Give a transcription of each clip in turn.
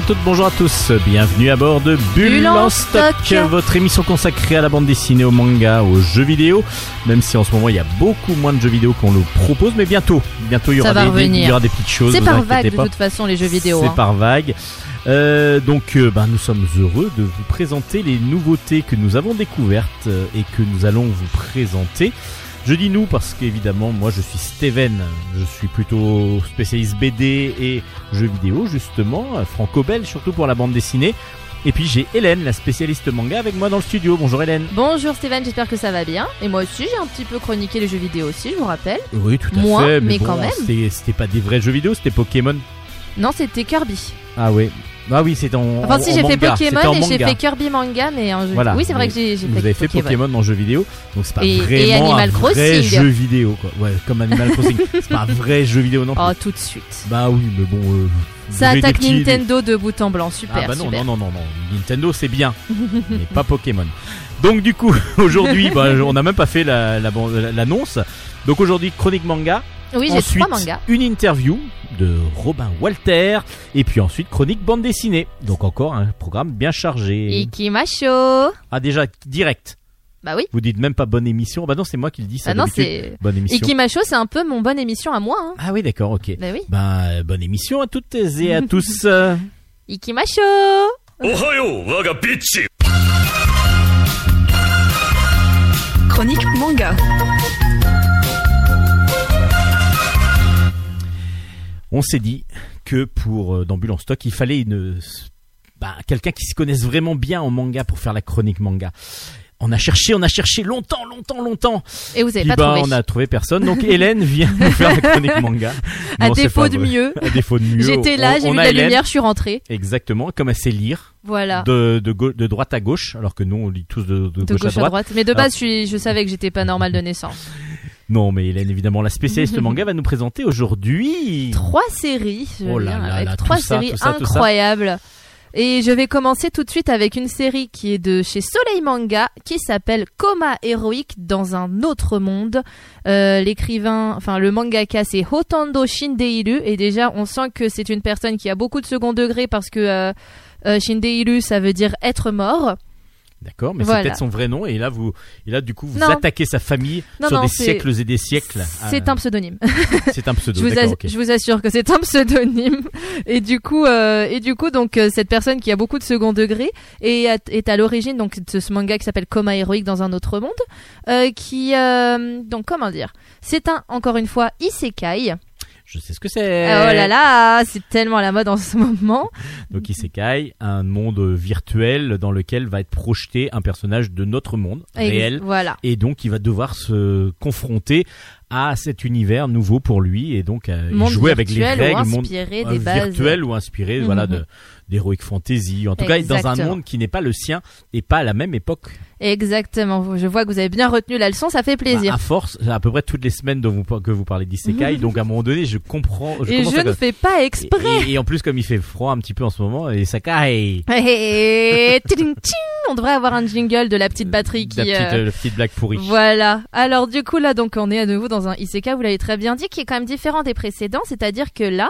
Bonjour à toutes, bonjour à tous, bienvenue à bord de Bulle, en stock, votre émission consacrée à la bande dessinée, au manga, aux jeux vidéo, même si en ce moment il y a beaucoup moins de jeux vidéo qu'on le propose, mais bientôt, bientôt il y aura, des, des- revenir. il y aura des petites choses. C'est par vague de toute façon les jeux vidéo. C'est hein. par vague. Euh, donc, euh, bah, nous sommes heureux de vous présenter les nouveautés que nous avons découvertes euh, et que nous allons vous présenter. Je dis nous parce qu'évidemment, moi je suis Steven, je suis plutôt spécialiste BD et jeux vidéo justement, euh, franco-belge surtout pour la bande dessinée. Et puis j'ai Hélène, la spécialiste manga, avec moi dans le studio. Bonjour Hélène. Bonjour Steven, j'espère que ça va bien. Et moi aussi j'ai un petit peu chroniqué les jeux vidéo aussi, je vous rappelle. Oui, tout à Moi, fait. mais bon, quand même. C'était pas des vrais jeux vidéo, c'était Pokémon. Non, c'était Kirby. Ah oui. Ah oui, c'est en. Enfin en- si en j'ai fait Pokémon en et j'ai fait Kirby manga, mais un jeu. Voilà. Oui, c'est vrai que j'ai j'ai Vous fait, avez fait Pokémon. en jeu vidéo, donc c'est pas Et- vraiment et Animal un vrai jeu vidéo quoi. Ouais, comme Animal Crossing, c'est pas un vrai jeu vidéo non plus. Oh, tout de suite. Bah oui, mais bon. euh, Ça attaque petits- Nintendo de bout en blanc, super, Ah bah non, super. non, non, non, non. Nintendo c'est bien, mais pas Pokémon. Donc du coup, aujourd'hui, bah, on n'a même pas fait la- la ban- l'annonce. Donc aujourd'hui, chronique manga. Oui, j'ai trois. Une interview de Robin Walter et puis ensuite chronique bande dessinée. Donc encore un programme bien chargé. Ikimasho. Ah déjà direct. Bah oui. Vous dites même pas bonne émission. Bah non, c'est moi qui le dis. Bah non, c'est bonne émission. Ikimasho, c'est un peu mon bonne émission à moi. Hein. Ah oui, d'accord, ok. Bah oui. Bah bonne émission à toutes et à tous. Ikimasho. Ohayo, waga Chronique manga. On s'est dit que pour euh, en stock, il fallait une bah, quelqu'un qui se connaisse vraiment bien en manga pour faire la chronique manga. On a cherché, on a cherché longtemps, longtemps, longtemps. Et vous avez Puis pas bah, trouvé. on a trouvé personne. Donc Hélène vient nous faire la chronique manga. À Non, défaut de mieux. À défaut de mieux. J'étais là, j'ai vu la Hélène, lumière, je suis rentrée. Exactement, comme elle sait lire Voilà. de, de, de droite à gauche, alors que nous on lit tous de, de de gauche, à droite. Mais de Alors- base, je, je savais que j'étais pas normale de naissance. Non, mais Hélène, évidemment, la spécialiste manga va nous présenter aujourd'hui. Trois séries, je Oh là viens là avec là, trois ça, séries tout ça, tout ça. incroyables. Et je vais commencer tout de suite avec une série qui est de chez Soleil Manga, qui s'appelle Coma héroïque dans un autre monde. Euh, L'écrivain, enfin le mangaka, c'est Hotando Shindeiru, et déjà on sent que c'est une personne qui a beaucoup de second degré parce que euh, euh, Shindeiru, ça veut dire être mort. D'accord, mais Voilà. c'est peut-être son vrai nom. Et là, vous, et là, du coup, vous Non. attaquez sa famille Non, sur non, des siècles et des siècles. C'est Ah, un pseudonyme. C'est un pseudo. Je vous, je assure que c'est un pseudonyme et du coup euh, et du coup donc euh, cette personne qui a beaucoup de second degré et a- est à l'origine donc de ce manga qui s'appelle Coma héroïque dans un autre monde euh, qui euh, donc comment dire? C'est un encore une fois isekai Je sais ce que c'est. oh là là c'est tellement à la mode en ce moment Donc, Isekai, un monde virtuel dans lequel va être projeté un personnage de notre monde Et réel. voilà Et donc, il va devoir se confronter à cet univers nouveau pour lui et donc euh, jouer avec les règles, ou monde inspiré euh, des bases virtuel ou inspiré, Mhm. voilà, de d'heroic fantasy. En tout cas, dans un monde qui n'est pas le sien et pas à la même époque. Exactement je vois que vous avez bien retenu la leçon ça fait Bah, plaisir à force, à peu près toutes les semaines dont vous, que vous parlez d'isekai, donc à un moment donné, je comprends. Je et je à- ne fais pas exprès Et, et en plus, comme il fait froid un petit peu en ce moment, et Sakai, Et tiding, ting, on devrait avoir un jingle de la petite batterie qui la petite, euh, la petite blague pourrie. Voilà. Alors du coup là donc on est à nouveau dans un isekai, vous l'avez très bien dit, qui est quand même différent des précédents, c'est-à-dire que là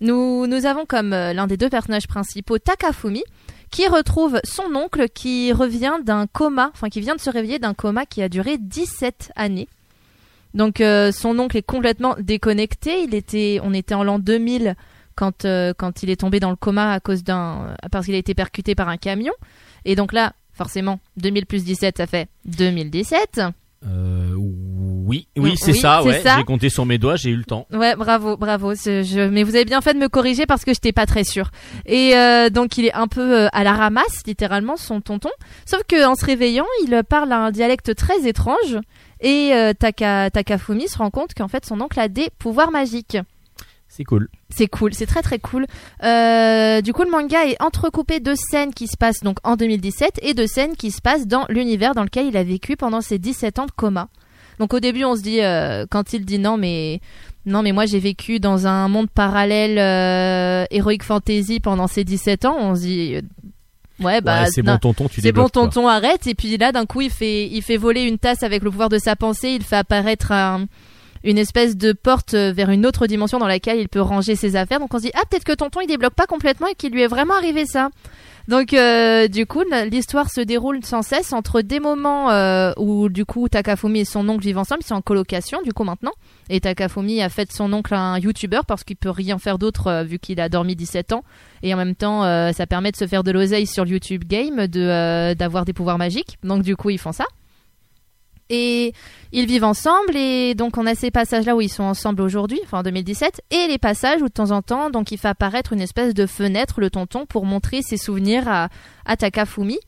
nous nous avons comme euh, l'un des deux personnages principaux Takafumi qui retrouve son oncle qui revient d'un coma, enfin qui vient de se réveiller d'un coma qui a duré 17 années. Donc euh, son oncle est complètement déconnecté, il était on était en l'an 2000 quand euh, quand il est tombé dans le coma à cause d'un parce qu'il a été percuté par un camion et donc là forcément 2000 plus 17 ça fait 2017. Euh, oui, oui, Mm, c'est oui, ça, c'est ouais. ça. J'ai compté sur mes doigts, j'ai eu le temps. Ouais, bravo, bravo. Je... Mais vous avez bien fait de me corriger parce que j'étais pas très sûre. Et euh, donc il est un peu euh, à la ramasse, littéralement, son tonton. Sauf que en se réveillant, il parle un dialecte très étrange. Et euh, Taka... Takafumi se rend compte qu'en fait son oncle a des pouvoirs magiques. C'est cool. C'est cool, c'est très très cool. Euh, du coup, le manga est entrecoupé de scènes qui se passent donc en 2017 et de scènes qui se passent dans l'univers dans lequel il a vécu pendant ses 17 ans de coma. Donc au début, on se dit euh, quand il dit non mais non mais moi j'ai vécu dans un monde parallèle euh, heroic fantasy pendant ces 17 ans, on se dit euh, ouais bah ouais, c'est bon tonton, tu c'est bon quoi. tonton arrête et puis là d'un coup il fait il fait voler une tasse avec le pouvoir de sa pensée, il fait apparaître un une espèce de porte euh, vers une autre dimension dans laquelle il peut ranger ses affaires. Donc on se dit ah peut-être que tonton il débloque pas complètement et qu'il lui est vraiment arrivé ça. Donc euh, du coup l'histoire se déroule sans cesse entre des moments euh, où du coup Takafumi et son oncle vivent ensemble, ils sont en colocation du coup maintenant. Et Takafumi a fait de son oncle un youtubeur parce qu'il peut rien faire d'autre vu qu'il a dormi 17 ans. Et en même temps ça permet de se faire de l'oseille sur le YouTube Game, de d'avoir des pouvoirs magiques. Donc du coup ils font ça. Et ils vivent ensemble et donc on a ces passages là où ils sont ensemble aujourd'hui, enfin en 2017, et les passages où de temps en temps donc il fait apparaître une espèce de fenêtre le tonton pour montrer ses souvenirs à, à Takafumi.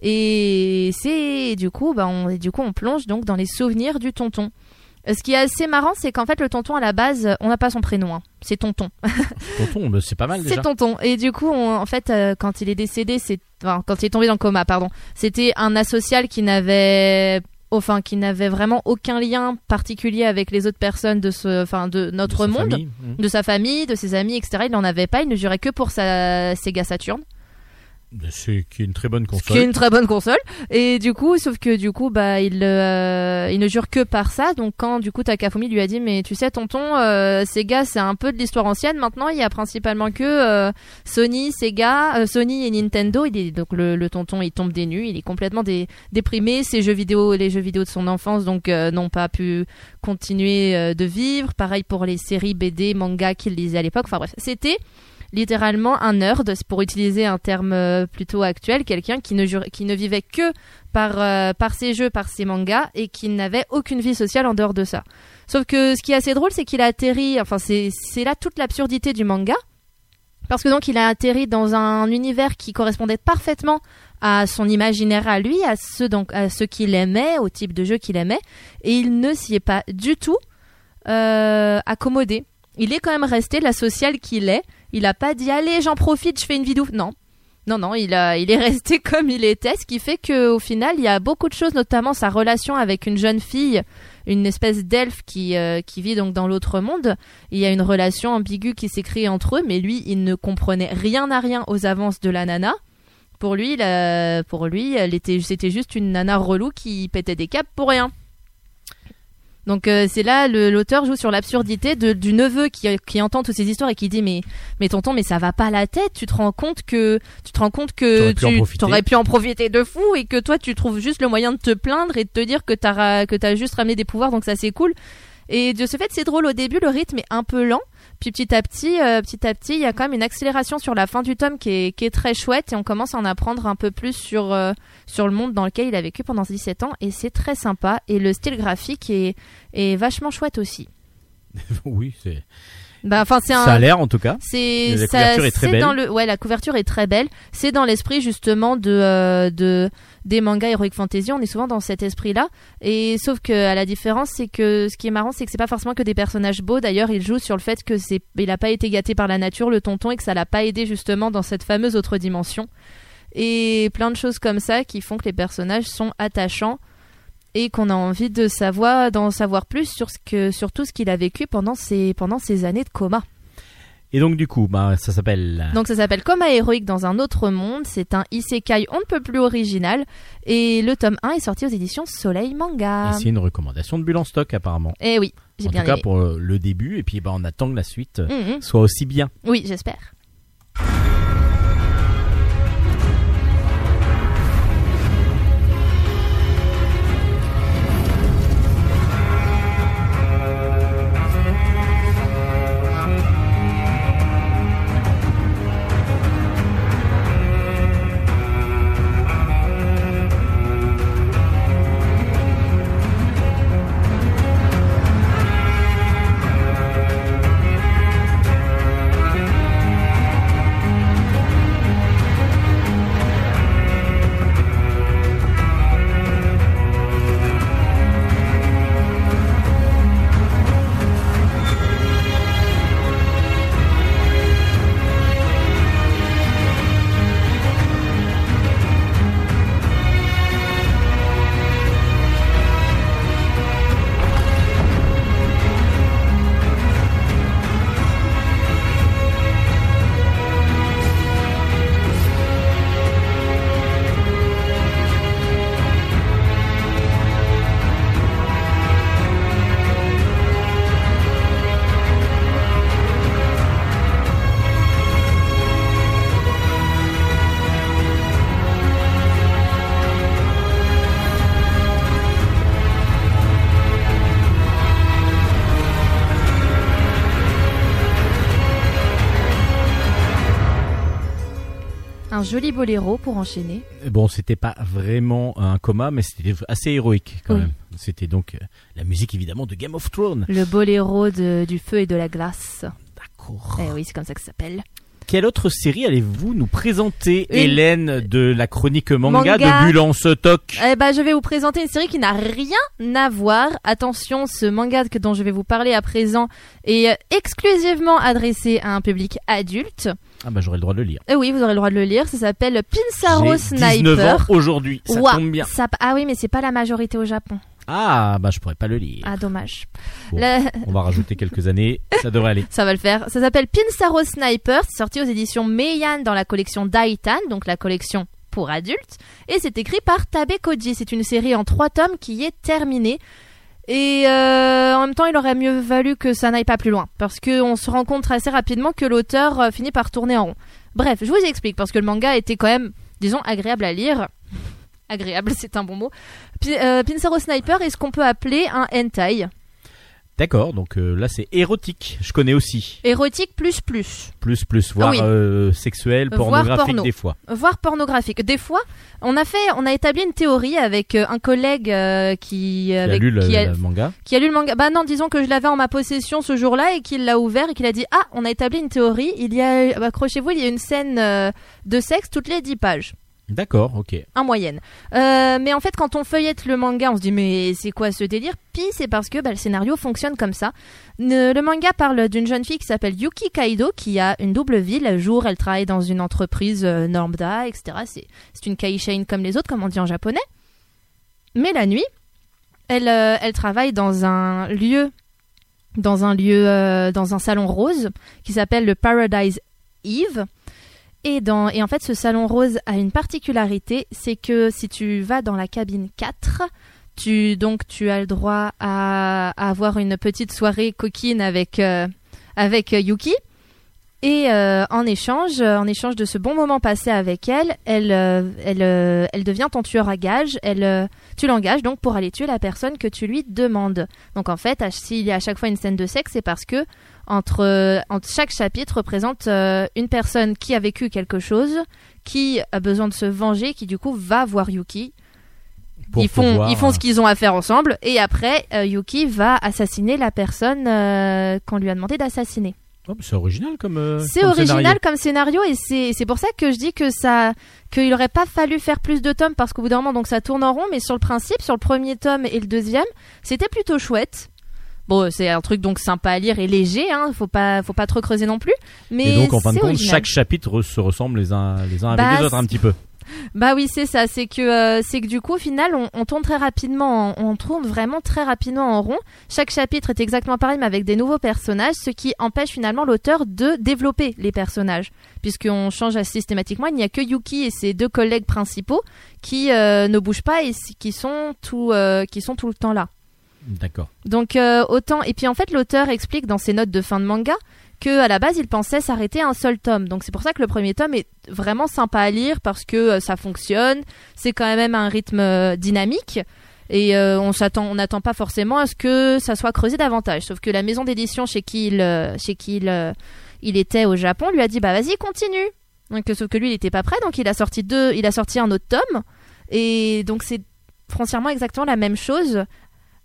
Et c'est du coup bah on du coup on plonge donc dans les souvenirs du tonton. Ce qui est assez marrant, c'est qu'en fait le tonton à la base, on n'a pas son prénom, hein. c'est tonton. Tonton, c'est pas mal C'est déjà. tonton. Et du coup, on- en fait, euh, quand il est décédé, c'est enfin, quand il est tombé dans le coma, pardon. C'était un asocial qui n'avait enfin qui n'avait vraiment aucun lien particulier avec les autres personnes de ce enfin de notre De monde, famille. Mhm. de sa famille, de ses amis, etc. Il n'en avait pas, il ne jurait que pour sa Sega Saturn. C'est une très bonne Ce qui est console. une très bonne console. Et du coup, sauf que du coup, bah, il, euh, il ne jure que par ça. Donc quand du coup Takafumi lui a dit, mais tu sais, tonton, euh, Sega, c'est un peu de l'histoire ancienne. Maintenant, il y a principalement que euh, Sony, Sega, Sony et Nintendo. Il est donc le, tonton, il tombe des. Il est complètement dé- déprimé. Ses jeux vidéo, les jeux vidéo de son enfance, donc n'ont pas pu continuer de vivre. Pareil pour les séries BD, manga qu'il lisait à l'époque. Enfin bref, c'était littéralement un nerd, pour utiliser un terme euh, plutôt actuel, quelqu'un qui ne, vivait que par, euh, ses jeux, par ses mangas, et qui n'avait aucune vie sociale en dehors de ça. Sauf que ce qui est assez drôle, c'est qu'il a atterri, enfin c'est c'est là toute l'absurdité du manga, parce que donc il a atterri dans un univers qui correspondait parfaitement à son imaginaire à lui, à ce donc à ce qu'il aimait, au type de jeu qu'il aimait, et il ne s'y est pas du tout euh, accommodé. Il est quand même resté la sociale qu'il est. Il a pas dit allez j'en profite, je fais une vidéo. Non. Non, non, il, a, il est resté comme il était, ce qui fait qu'au final, il y a beaucoup de choses, notamment sa relation avec une jeune fille, une espèce d'elfe qui, euh, qui vit donc dans l'autre monde. Il y a une relation ambiguë qui s'est créée entre eux, mais lui, il ne comprenait rien à rien aux avances de la nana. Pour lui, pour lui, c'était juste une nana relou qui pétait des câbles pour rien. Donc euh, c'est là le- l'auteur joue sur l'absurdité de- du neveu qui, qui entend toutes ces histoires et qui dit mais mais tonton mais ça va pas la tête. Tu te rends compte que tu te rends compte que tu t'aurais pu en profiter de fou et que toi tu trouves juste le moyen de te plaindre et de te dire que t'as que t'as juste ramené des pouvoirs donc ça c'est cool. Et de ce fait c'est drôle. Au début le rythme est un peu lent puis petit à petit euh, petit à petit il y a quand même une accélération sur la fin du tome qui est, qui est très chouette et on commence à en apprendre un peu plus sur euh, sur le monde dans lequel il a vécu pendant 17 ans et c'est très sympa et le style graphique est est vachement chouette aussi. oui, c'est. Bah enfin c'est un Ça a l'air en tout cas. c'est La ça- couverture est très belle. dans le ouais la couverture est très belle. C'est dans l'esprit justement de euh, de des mangas heroic fantasy. On est souvent dans cet esprit-là. Et sauf que à la différence, c'est que ce qui est marrant, c'est que c'est pas forcément que des personnages beaux. D'ailleurs, il joue sur le fait que c'est il a pas été gâté par la nature le tonton et que ça l'a pas aidé justement dans cette fameuse autre dimension. Et plein de choses comme ça qui font que les personnages sont attachants et qu'on a envie de savoir d'en savoir plus sur ce sur tout ce qu'il a vécu pendant ces années de coma. Et donc du coup, bah, ça s'appelle. Donc ça s'appelle Coma héroïque dans un autre monde. C'est un isekai on ne peut plus original. Et le tome 1 est sorti aux éditions Soleil Manga. Et c'est une recommandation de Bulle en stock apparemment. Eh oui, j'ai En bien tout cas pour euh, le début et puis bah, on attend que la suite euh, Mhm. soit aussi bien. Oui, j'espère.「joli boléro pour enchaîner. Bon, c'était pas vraiment un coma, mais c'était assez héroïque quand Oui. même. C'était donc euh, la musique évidemment de Game of Thrones. Le boléro de- du feu et de la glace. D'accord. Eh oui, c'est comme ça que ça s'appelle. Quelle autre série allez-vous nous présenter, Une- Hélène, de la chronique manga, Manga. de Bulan Stock Eh ben, je vais vous présenter une série qui n'a rien à voir. Attention, ce manga dont je vais vous parler à présent est euh, exclusivement adressé à un public adulte. Ah bah j'aurais le droit de le lire. Eh oui, vous aurez le droit de le lire. Ça s'appelle Pinsaro J'ai 19 ans Sniper. aujourd'hui, ça Ouah, tombe bien. ça- ah oui, mais c'est pas la majorité au Japon. Ah bah je pourrais pas le lire. Ah, dommage. Bon. La- On va rajouter quelques années, ça devrait aller. Ça va le faire. Ça s'appelle Pinsaro Sniper. C'est sorti aux éditions Meian dans la collection Daitan, donc la collection pour adultes. Et c'est écrit par Tabe Koji. C'est une série en trois tomes qui est terminée. Et euh, en même temps, il aurait mieux valu que ça n'aille pas plus loin. Parce qu'on se rend compte assez rapidement que l'auteur euh, finit par tourner en rond. Bref, je vous explique. Parce que le manga était quand même, disons, agréable à lire. Agréable, c'est un bon mot. Pi- euh, Pinsaro Sniper est ce qu'on peut appeler un hentai. D'accord, donc euh, là c'est érotique, je connais aussi. Érotique plus plus. Plus, plus, voire Ah oui. euh, sexuel, Voire pornographique porno. des fois. voire pornographique. Des fois, on a fait, on a établi une théorie avec euh, un collègue euh, qui, Qui a lu le, qui, a, le manga. qui a lu le manga. Bah non, disons que je l'avais en ma possession ce jour-là et qu'il l'a ouvert et qu'il a dit ah, on a établi une théorie. Il y a, accrochez-vous, il y a une scène euh, de sexe toutes les 10 pages. D'accord, ok. en moyenne. Euh, mais en fait, quand on feuillette le manga, on se dit mais c'est quoi ce délire? Puis c'est parce que bah, le scénario fonctionne comme ça. Le manga parle d'une jeune fille qui s'appelle Yuki Kaido, qui a une double vie. Le jour, elle travaille dans une entreprise euh, lambda, etc. C'est c'est une kaishain comme les autres, comme on dit en japonais. Mais la nuit, elle, euh, elle travaille dans un lieu, dans un lieu, euh, dans un salon rose qui s'appelle le Paradise Eve. Et, en fait, ce salon rose a une particularité, c'est que si tu vas dans la cabine 4, tu, donc, tu as le droit à, à avoir une petite soirée coquine avec, euh, avec euh, Yuki. Et euh, en échange, euh, en échange de ce bon moment passé avec elle, elle, euh, elle, elle devient ton tueur à gage. Elle, tu l'engages donc pour aller tuer la personne que tu lui demandes. Donc en fait, s'il y a à chaque fois une scène de sexe, c'est parce que entre, entre chaque chapitre représente euh, une personne qui a vécu quelque chose, qui a besoin de se venger, qui du coup va voir Yuki. Pour ils font, pouvoir, ils font ce qu'ils ont à faire ensemble, et après euh, Yuki va assassiner la personne euh, qu'on lui a demandé d'assassiner. Oh, mais c'est original comme. euh, C'est original scénario. comme scénario et c'est c'est pour ça que je dis que ça qu'il aurait pas fallu faire plus de tomes parce qu'au bout d'un moment donc ça tourne en rond mais sur le principe sur le premier tome et le deuxième c'était plutôt chouette. Bon c'est un truc donc sympa à lire et léger hein faut pas faut pas trop creuser non plus mais Et donc en fin de compte, original. chaque chapitre se ressemble les uns, les uns avec Bah, les autres un petit peu. Bah oui, c'est ça. C'est que euh, c'est que du coup, au final, on, on tourne très rapidement. en- on tourne vraiment très rapidement en rond. Chaque chapitre est exactement pareil, mais avec des nouveaux personnages, ce qui empêche finalement l'auteur de développer les personnages, puisqu'on change systématiquement. Il n'y a que Yuki et ses deux collègues principaux qui euh, ne bougent pas et qui sont tout euh, qui sont tout le temps là. D'accord. Donc autant et puis en fait l'auteur explique dans ses notes de fin de manga que à la base il pensait s'arrêter un seul tome. Donc c'est pour ça que le premier tome est vraiment sympa à lire parce que euh, ça fonctionne, c'est quand même un rythme euh, dynamique et euh, on s'attend on n'attend pas forcément à ce que ça soit creusé davantage. Sauf que la maison d'édition chez qui il chez qui il, il était au Japon lui a dit bah vas-y continue. Donc sauf que lui il était pas prêt donc il a sorti deux il a sorti un autre tome et donc c'est foncièrement exactement la même chose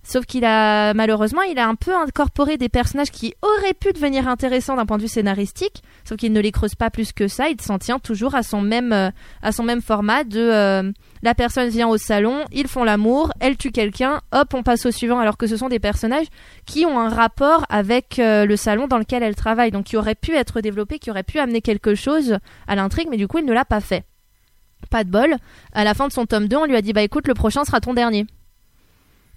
Sauf qu'il a malheureusement, il a un peu incorporé des personnages qui auraient pu devenir intéressants d'un point de vue scénaristique, sauf qu'il ne les creuse pas plus que ça. Il s'en tient toujours à son même euh, à son même format de euh, la personne vient au salon, ils font l'amour, elle tue quelqu'un, hop, on passe au suivant. Alors que ce sont des personnages qui ont un rapport avec euh, le salon dans lequel elle travaille, donc qui aurait pu être développé, qui aurait pu amener quelque chose à l'intrigue, mais du coup il ne l'a pas fait. Pas de bol. À la fin de son tome 2, on lui a dit bah écoute, le prochain sera ton dernier.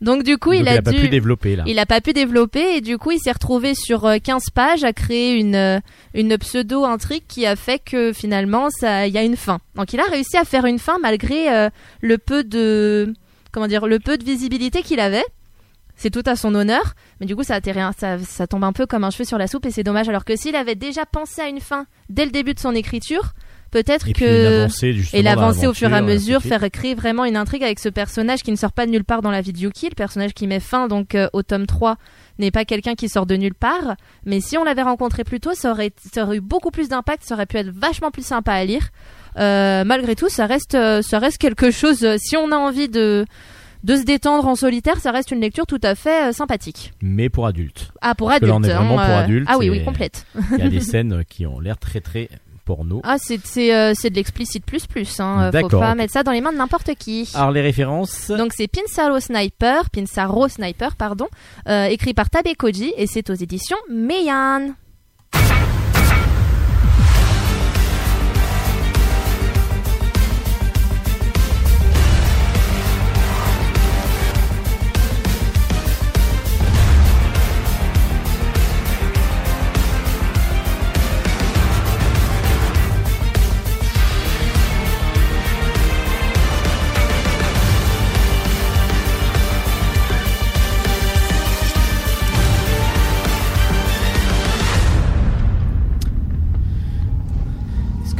Donc du coup, Donc, il a, pas dû pu développer là. il a pas pu développer et du coup il s'est retrouvé sur euh, 15 pages à créer une euh, une pseudo intrigue qui a fait que finalement ça il y a une fin. Donc il a réussi à faire une fin malgré euh, le peu de comment dire le peu de visibilité qu'il avait. C'est tout à son honneur, mais du coup ça, atterrit ça ça tombe un peu comme un cheveu sur la soupe et c'est dommage alors que s'il avait déjà pensé à une fin dès le début de son écriture, peut-être que et l'avancer au fur et à mesure, faire créer vraiment une intrigue avec ce personnage qui ne sort pas de nulle part dans la vie de Yuki, le personnage qui met fin donc euh, au tome 3 n'est pas quelqu'un qui sort de nulle part, mais si on l'avait rencontré plus tôt, ça aurait, ça aurait eu beaucoup plus d'impact, ça aurait pu être vachement plus sympa à lire. euh, malgré tout, ça reste, euh, ça reste quelque chose. Si on a envie de de se détendre en solitaire, ça reste une lecture tout à fait euh, sympathique. Mais pour adultes. Ah pour adultes. là, on est vraiment hein, pour euh, adultes Ah oui, oui, complète. Il y a des scènes qui ont l'air très très porno. Ah c'est c'est euh, c'est de l'explicite plus plus. Hein. Faut D'accord, pas mettre ça dans les mains de n'importe qui. Alors les références. Donc c'est Pinsaro Sniper, Pinsaro Sniper, pardon, euh, écrit par Tabe Koji et c'est aux éditions Meian.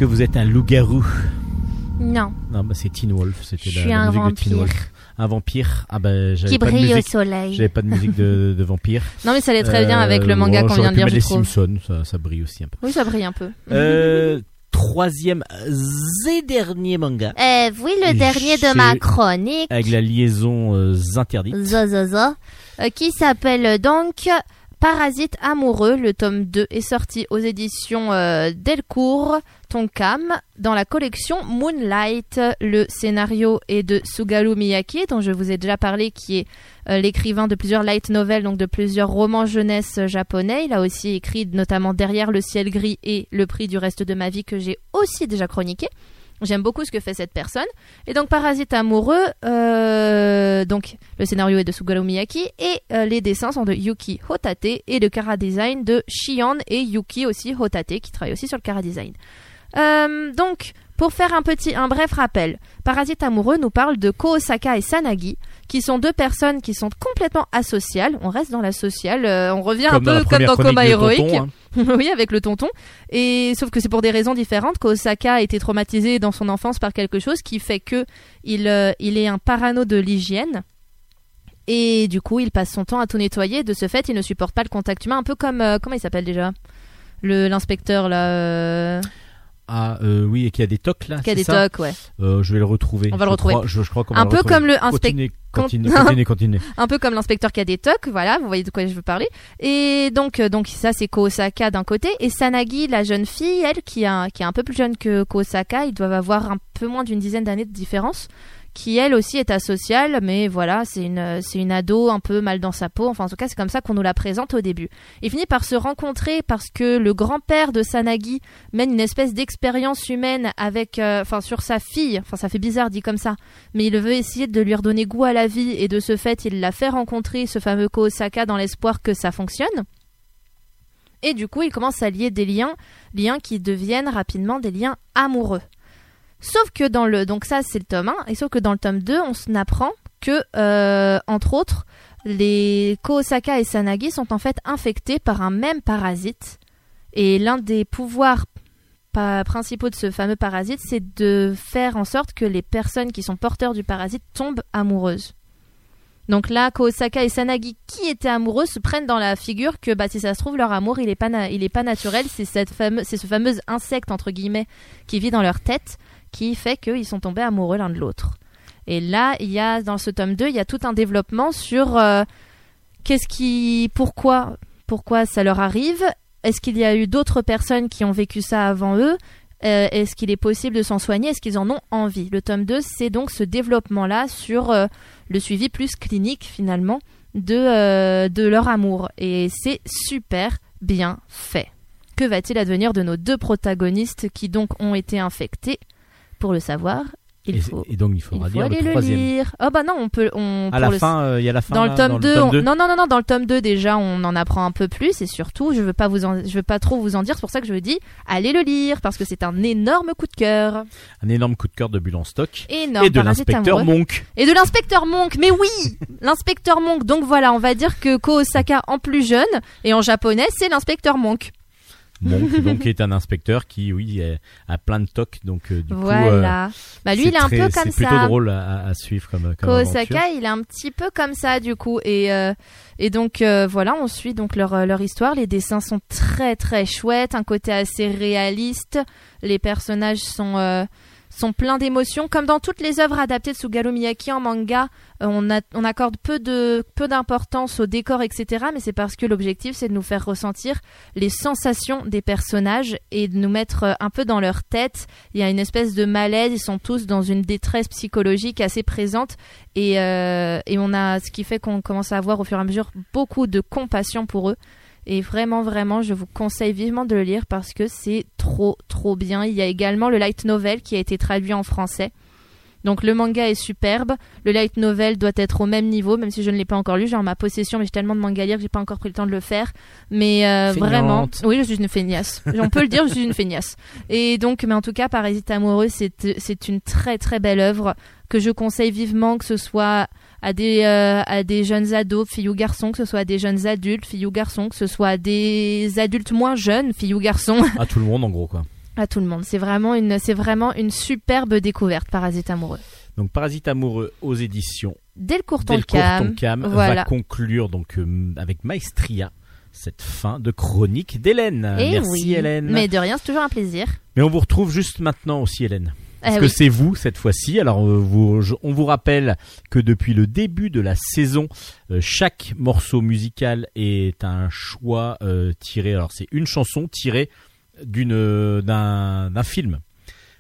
Que vous êtes un loup-garou Non, Non, bah c'est Teen Wolf. C'était je la, suis la un musique de Teen vampire Wolf. Un vampire? Ah bah j'avais qui pas de brille au musique. soleil. J'avais pas de musique de, de vampire. Non mais ça allait très bien avec le Euh, manga qu'on vient de lire, je les trouve. Simpsons, ça, ça brille aussi un peu. Oui, ça brille un peu. Euh, troisième et dernier manga Eh oui, le dernier de ma chronique. avec la liaison euh, interdite. Euh, qui s'appelle donc Parasite amoureux. Le tome 2 est sorti aux éditions euh, Delcourt Tonkam dans la collection Moonlight. Le scénario est de Sugaru Miyake, dont je vous ai déjà parlé, qui est euh, l'écrivain de plusieurs light novels, donc de plusieurs romans jeunesse japonais. Il a aussi écrit notamment Derrière le ciel gris et Le prix du reste de ma vie que j'ai aussi déjà chroniqué. J'aime beaucoup ce que fait cette personne. Et donc Parasite amoureux, euh, donc le scénario est de Sugaru Miyake et euh, les dessins sont de Yuki Hotate et le chara design de Shion et Yuki aussi Hotate qui travaille aussi sur le chara design. Euh, donc pour faire un petit, un bref rappel, Parasite amoureux nous parle de Ko Osaka et Sanagi, qui sont deux personnes qui sont complètement asociales. On reste dans la sociale, euh, on revient Comme un peu comme dans Coma héroïque. Tonton, hein. oui, avec le tonton. Et sauf que c'est pour des raisons différentes qu'Osaka a été traumatisé dans son enfance par quelque chose qui fait que il, euh, il est un parano de l'hygiène. Et du coup, il passe son temps à tout nettoyer. De ce fait, il ne supporte pas le contact humain, un peu comme euh, comment il s'appelle déjà? Le l'inspecteur là, Ah euh, oui, et qui a des tocs là. qui a des ça tocs, ouais. Euh, je vais le retrouver. On va le retrouver. crois- je, je crois qu'on Un va le peu retrouver. comme le inspecteur. Un peu comme l'inspecteur qui a des tocs, voilà, vous voyez de quoi je veux parler. Et donc, euh, donc ça c'est Koosaka d'un côté et Sanagi, la jeune fille, elle qui, a, qui est un peu plus jeune que Koosaka, ils doivent avoir un peu moins d'une dizaine d'années de différence, qui elle aussi est asociale, mais voilà, c'est une, c'est ado un peu mal dans sa peau. Enfin, en tout cas, c'est comme ça qu'on nous la présente au début. Ils finissent par se rencontrer parce que le grand-père de Sanagi mène une espèce d'expérience humaine avec, euh, enfin, sur sa fille. Enfin, ça fait bizarre dit comme ça mais il veut essayer de lui redonner goût à la vie et de ce fait il l'a fait rencontrer ce fameux Ko Osaka dans l'espoir que ça fonctionne. Et du coup il commence à lier des liens, liens qui deviennent rapidement des liens amoureux. Sauf que dans le donc ça c'est le tome 1 et sauf que dans le tome 2 on apprend que euh, entre autres les Ko Osaka et Sanagi sont en fait infectés par un même parasite et l'un des pouvoirs pa- principaux de ce fameux parasite, c'est de faire en sorte que les personnes qui sont porteurs du parasite tombent amoureuses. Donc là, Koosaka et Sanagi, qui étaient amoureux, se prennent dans la figure que, bah, si ça se trouve, leur amour, il est pas, pas naturel. C'est c'est ce fameux insecte entre guillemets qui vit dans leur tête, qui fait qu'ils sont tombés amoureux l'un de l'autre. Et là, il y a dans ce tome 2, il y a tout un développement sur euh, qu'est-ce qui, pourquoi, pourquoi ça leur arrive? Est-ce qu'il y a eu d'autres personnes qui ont vécu ça avant eux? Euh, Est-ce qu'il est possible de s'en soigner? Est-ce qu'ils en ont envie? Le tome 2, c'est donc ce développement-là sur euh, le suivi plus clinique finalement de, de leur amour. Et c'est super bien fait. Que va-t-il advenir de nos deux protagonistes qui donc ont été infectés? Pour le savoir, il et, faut, et donc il il faudra faut dire aller le lire. Oh bah non, on peut... On, À la le- fin, euh, il y a la fin. dans le tome dans 2, tome on- 2. non non non non, dans le tome 2 déjà, on en apprend un peu plus et surtout, je veux pas vous en- je veux pas trop vous en dire, c'est pour ça que je vous dis allez le lire parce que c'est un énorme coup de cœur. Un énorme coup de cœur de bulle en stock. Énorme et de l'inspecteur. Monk. Et de l'inspecteur Monk, mais oui L'inspecteur Monk, donc voilà, on va dire que Ko Osaka en plus jeune, et en japonais, c'est l'inspecteur Monk. Monk, donc qui est un inspecteur qui, oui, a plein de tocs, donc euh, du coup, euh, Voilà. bah lui, il est un très- peu comme C'est plutôt ça. drôle à, à suivre comme, comme aventure. Kosaka, il est un petit peu comme ça du coup et euh, et donc voilà, on suit donc leur leur histoire. Les dessins sont très très chouettes, un côté assez réaliste. Les personnages sont sont pleins d'émotions, comme dans toutes les œuvres adaptées de Sugaro Miyake en manga. euh, on, on accorde peu de peu d'importance au décor, etc. Mais c'est parce que l'objectif c'est de nous faire ressentir les sensations des personnages et de nous mettre euh, un peu dans leur tête. Il y a une espèce de malaise. Ils sont tous dans une détresse psychologique assez présente et, euh, et on a ce qui fait qu'on commence à avoir au fur et à mesure beaucoup de compassion pour eux. Et vraiment, vraiment, je vous conseille vivement de le lire parce que c'est trop, trop bien. Il y a également le light novel qui a été traduit en français. Donc le manga est superbe. Le light novel doit être au même niveau, même si je ne l'ai pas encore lu. J'ai en ma possession, mais j'ai tellement de manga à lire que j'ai pas encore pris le temps de le faire. Mais euh, vraiment, oui, je suis une feignasse. On peut le dire, je suis une feignasse. Et donc, mais en tout cas, Parasite amoureux, c'est c'est une très très belle œuvre que je conseille vivement, que ce soit à des euh, à des jeunes ados, filles ou garçons, que ce soit à des jeunes adultes, filles ou garçons, que ce soit à des adultes moins jeunes, filles ou garçons, À tout le monde, en gros, quoi. à tout le monde. C'est vraiment une c'est vraiment une superbe découverte, Parasite amoureux. Donc, Parasite amoureux aux éditions Delcourt Tonkam, Delcourt Tonkam va voilà. conclure donc euh, avec maestria cette fin de chronique d'Hélène. Et Merci oui. Hélène. Mais de rien, c'est toujours un plaisir. Mais on vous retrouve juste maintenant aussi Hélène. Parce Eh que oui. c'est vous cette fois-ci. Alors euh, vous- je- on vous rappelle que depuis le début de la saison, euh, chaque morceau musical est un choix euh, tiré. Alors c'est une chanson tirée d'une d'un d'un film.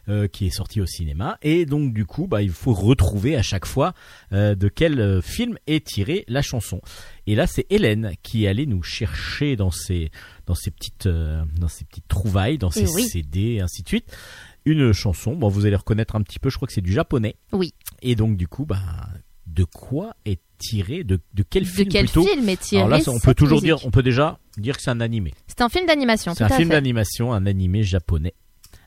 euh, qui est sorti au cinéma et donc du coup bah, il faut retrouver à chaque fois euh, de quel film est tirée la chanson et là c'est Hélène qui est allée nous chercher dans ses dans ses petites euh, dans ses petites trouvailles dans ses oui. CD et ainsi de suite une chanson. Bon, vous allez reconnaître un petit peu, je crois que c'est du japonais. Oui. Et donc, du coup, bah, de quoi est tiré, de, de quel De film quel plutôt film est tiré Alors là, on peut toujours musique dire, on peut déjà dire que c'est un animé. C'est un film d'animation, C'est un film d'animation, un animé japonais.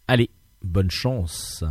Allez, bonne chance.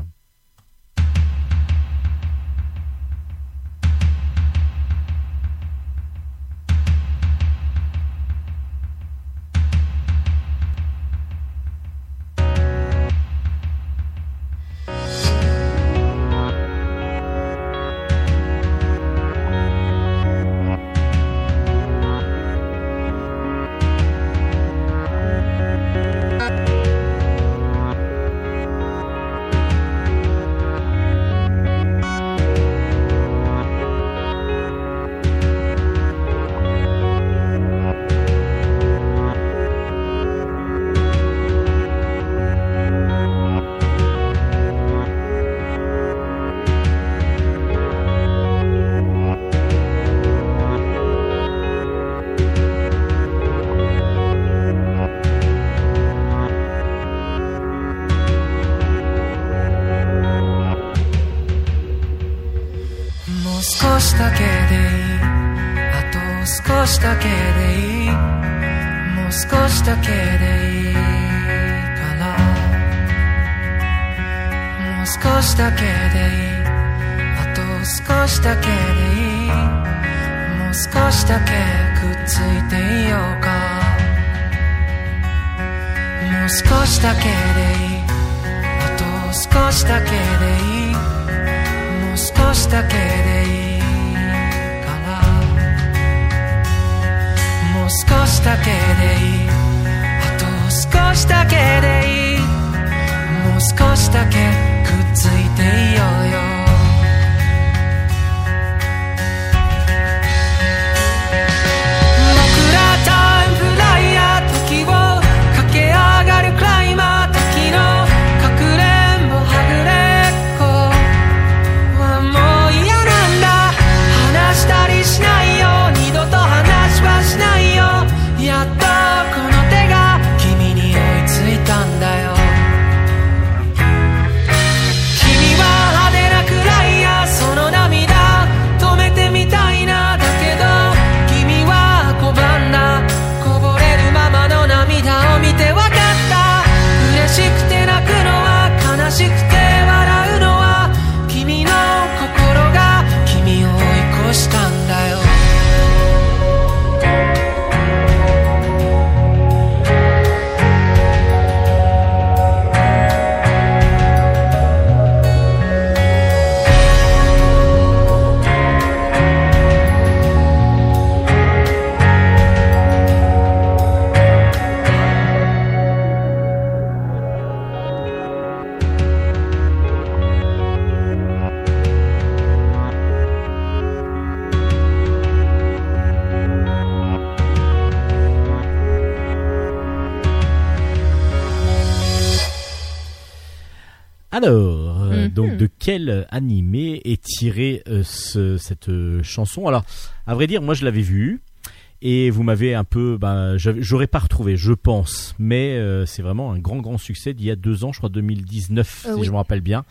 Ce- cette euh, chanson Alors, à vrai dire, moi je l'avais vue et vous m'avez un peu, ben, j'aurais pas retrouvé, je pense, mais euh, c'est vraiment un grand grand succès d'il y a deux ans, je crois 2019, Euh, si oui. je me rappelle bien.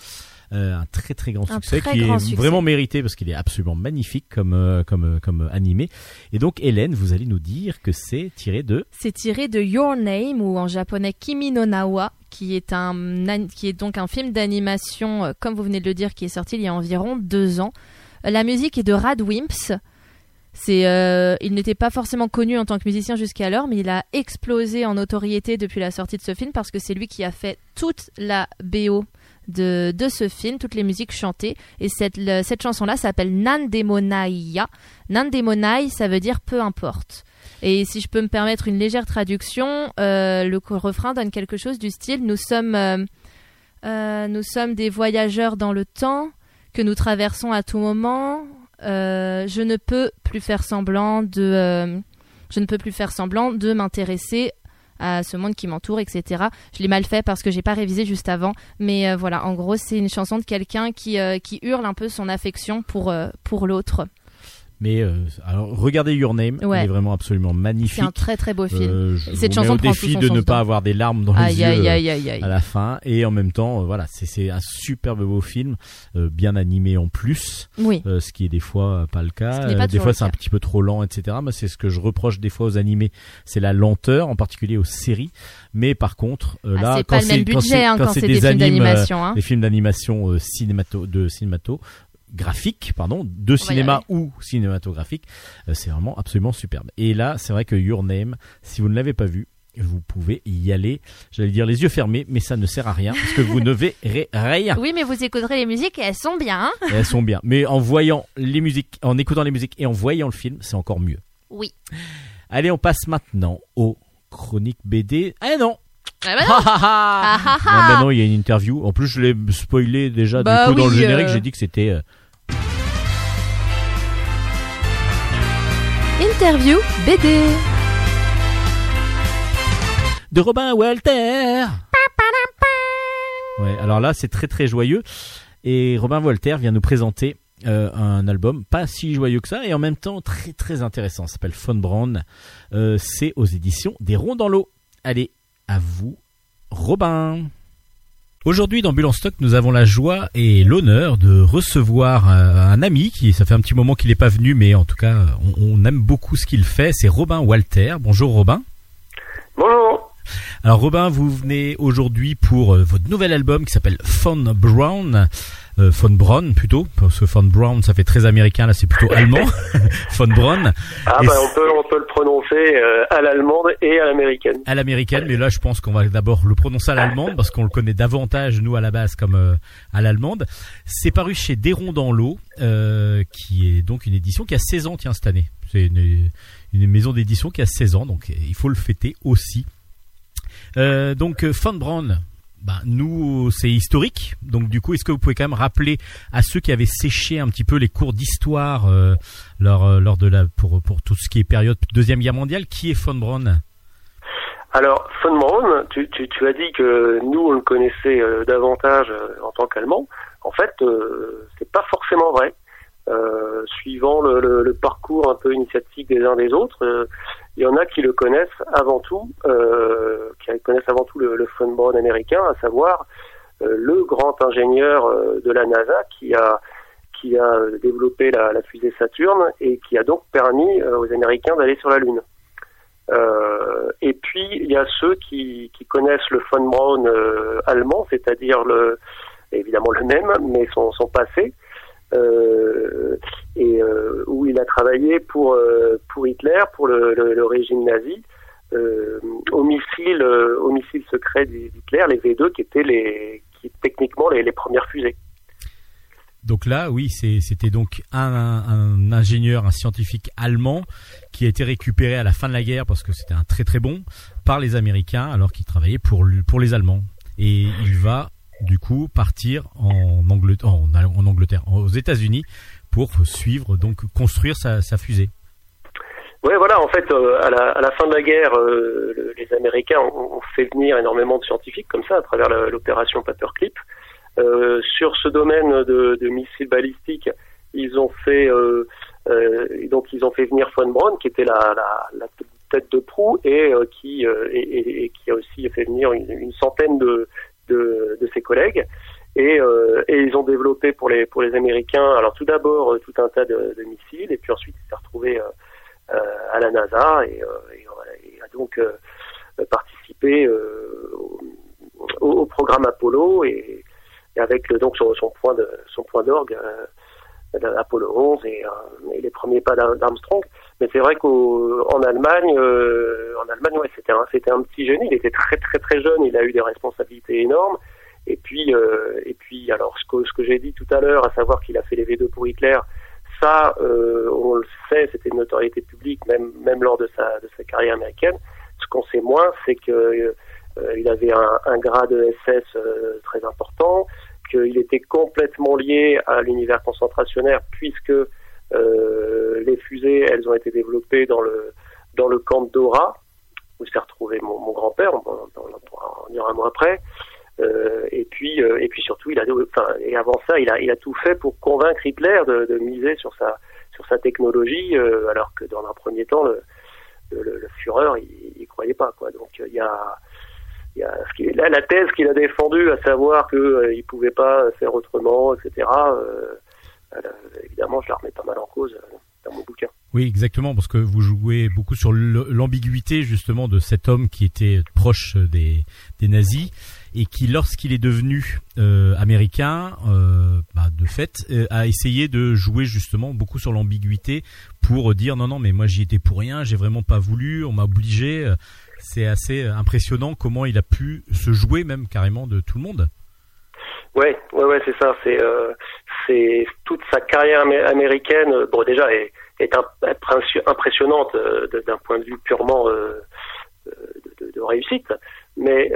Euh, un très très grand Un succès très qui grand est succès. vraiment mérité parce qu'il est absolument magnifique comme euh, comme euh, comme animé. Et donc Hélène, vous allez nous dire que c'est tiré de C'est tiré de Your Name ou en japonais Kimi no Nawa, qui est donc un film d'animation, euh, comme vous venez de le dire, qui est sorti il y a environ deux ans. Euh, La musique est de Rad Wimps. C'est, euh, il n'était pas forcément connu en tant que musicien jusqu'alors, mais il a explosé en notoriété depuis la sortie de ce film parce que c'est lui qui a fait toute la BO de, ce film, toutes les musiques chantées. Et cette chanson-là s'appelle Nandemonaiya. Nandemonai, ça veut dire peu importe. Et si je peux me permettre une légère traduction, euh, le refrain donne quelque chose du style Nous sommes, euh, euh, nous sommes des voyageurs dans le temps que nous traversons à tout moment. Je ne peux plus faire semblant de, je ne peux plus faire semblant de m'intéresser à ce monde qui m'entoure, etc. Je l'ai mal fait parce que j'ai pas révisé juste avant, mais voilà, en gros, c'est une chanson de quelqu'un qui, qui hurle un peu son affection pour, pour l'autre. Mais euh, alors regardez Your Name, Ouais. il est vraiment absolument magnifique. C'est un très très beau film. Euh, je Cette vous mets chanson au prend tout défi de ne pas dedans. avoir des larmes dans les Aïe yeux aïe à la fin et en même temps euh, voilà c'est un superbe beau film euh, bien animé en plus Oui. ce qui est des fois pas le cas pas des fois c'est un petit peu trop lent etc moi c'est ce que je reproche des fois aux animés c'est la lenteur en particulier aux séries mais par contre Ah, là quand c'est hein, c'est des, films d'animation. hein. des films d'animation cinémato de cinémato graphique pardon de cinéma ou cinématographique euh, c'est vraiment absolument superbe et là c'est vrai que Your Name si vous ne l'avez pas vu vous pouvez y aller j'allais dire les yeux fermés mais ça ne sert à rien parce que vous ne verrez rien Oui, mais vous écouterez les musiques et elles sont bien. hein. Et elles sont bien mais en voyant les musiques en écoutant les musiques et en voyant le film c'est encore mieux oui. allez on passe maintenant aux chroniques BD ah non Ah bah non. Ah, ah, ah. Ah, ah, Non, ah. bah non, il y a une interview. En plus, je l'ai spoilé déjà Bah du coup dans le générique. euh. J'ai dit que c'était euh, Interview BD. de Robin Walter. Ouais, alors là, c'est très très joyeux. Et Robin Walter vient nous présenter euh, un album pas si joyeux que ça et en même temps très très intéressant. S'appelle Von. Euh, c'est aux éditions des Ronds dans l'eau. Allez, à vous, Robin. Aujourd'hui dans Bulle en Stock, nous avons la joie et l'honneur de recevoir euh, un ami qui, ça fait un petit moment qu'il n'est pas venu, mais en tout cas, on, on aime beaucoup ce qu'il fait. C'est Robin Walter. Bonjour Robin. Bonjour. Alors Robin, vous venez aujourd'hui pour euh, votre nouvel album qui s'appelle Von Brown. Euh, Von Braun plutôt, parce que Von Brown ça fait très américain, là c'est plutôt allemand. Von Braun Ah bah on peut on peut le prononcer euh, à l'allemande et à l'américaine. à l'américaine, mais là je pense qu'on va d'abord le prononcer à l'allemande parce qu'on le connaît davantage nous à la base comme euh, à l'allemande. C'est paru chez Déron dans l'eau, qui est donc une édition qui a 16 ans tiens cette année. C'est une, une maison d'édition qui a 16 ans, donc il faut le fêter aussi. Euh, donc Von Braun, bah, nous c'est historique, donc du coup est-ce que vous pouvez quand même rappeler à ceux qui avaient séché un petit peu les cours d'histoire euh, lors, euh, lors de la pour pour tout ce qui est période deuxième guerre mondiale, qui est Von Braun? Alors Von Braun, tu, tu, tu as dit que nous on le connaissait euh, davantage euh, en tant qu'allemand. En fait, euh, c'est pas forcément vrai. Euh, suivant le, le, le parcours un peu initiatique des uns des autres, il y en a qui le connaissent avant tout, euh, qui connaissent avant tout le, le Von Braun américain, à savoir euh, le grand ingénieur euh, de la NASA qui a qui a développé la, la fusée Saturne et qui a donc permis euh, aux Américains d'aller sur la Lune. Euh, et puis il y a ceux qui, qui connaissent le von Braun euh, allemand, c'est-à-dire le évidemment le même, mais son, son passé, et euh, où il a travaillé pour euh, pour Hitler, pour le, régime nazi, euh, au missile euh, au missile secret d'Hitler, les V2 qui étaient les qui techniquement les, premières fusées. Donc là, oui, c'était donc un, un ingénieur, un scientifique allemand qui a été récupéré à la fin de la guerre parce que c'était un très très bon par les Américains alors qu'il travaillait pour, pour les Allemands. Et il va du coup partir en Angleterre, aux États-Unis pour suivre donc construire sa, fusée. Ouais, voilà, en fait, euh, à, la, fin de la guerre, euh, le- les Américains ont, fait venir énormément de scientifiques comme ça à travers l'opération Paperclip. Euh, sur ce domaine de, missiles balistiques, ils ont fait donc ils ont fait venir von Braun, qui était la, tête de proue et qui a aussi fait venir une centaine de, de, ses collègues. Et, euh, et ils ont développé pour les pour les Américains, alors tout d'abord euh, tout un tas de, missiles, et puis ensuite il s'est retrouvé euh, euh, à la NASA et, a donc participé au, au- programme Apollo et, avec donc son, son point de son point d'orgue d'Apollo 11 et, les premiers pas d'Ar- d'Armstrong. Mais c'est vrai qu'en Allemagne, euh, en Allemagne, ouais, c'était un, c'était un petit génie. Il était très très très jeune. Il a eu des responsabilités énormes. Et puis, euh, et puis, alors ce que ce que j'ai dit tout à l'heure, à savoir qu'il a fait les V2 pour Hitler, ça, euh, on le sait, c'était une notoriété publique, même même lors de sa de sa carrière américaine. Ce qu'on sait moins, c'est que euh, il avait un, un grade SS euh, très important, qu'il était complètement lié à l'univers concentrationnaire, puisque les fusées, elles ont été développées dans le dans le camp Dora, où s'est retrouvé mon, mon grand-père, on, on, on dire un mot après. Euh, et puis euh, et puis surtout, il a enfin et avant ça, il a il a tout fait pour convaincre Hitler de, de miser sur sa sur sa technologie, euh, alors que dans un premier temps, le le, le, Führer, il, il croyait pas quoi. Donc il y a il y a ce qui, la, la thèse qu'il a défendue, à savoir que euh, il pouvait pas faire autrement, etc. euh, euh, évidemment, je la remets pas mal en cause euh, dans mon bouquin. Oui, exactement, parce que vous jouez beaucoup sur l'ambiguïté justement de cet homme qui était proche des, des nazis et qui, lorsqu'il est devenu euh, américain, euh, bah, de fait, euh, a essayé de jouer justement beaucoup sur l'ambiguïté pour dire non, non, mais moi j'y étais pour rien, j'ai vraiment pas voulu, on m'a obligé. Euh, C'est assez impressionnant comment il a pu se jouer même carrément de tout le monde. Ouais, ouais, ouais, c'est ça. C'est c'est toute sa carrière amé- américaine. euh, Bon, déjà, est, est imp- impressi- impressionnante euh, d'un point de vue purement euh, de, réussite, mais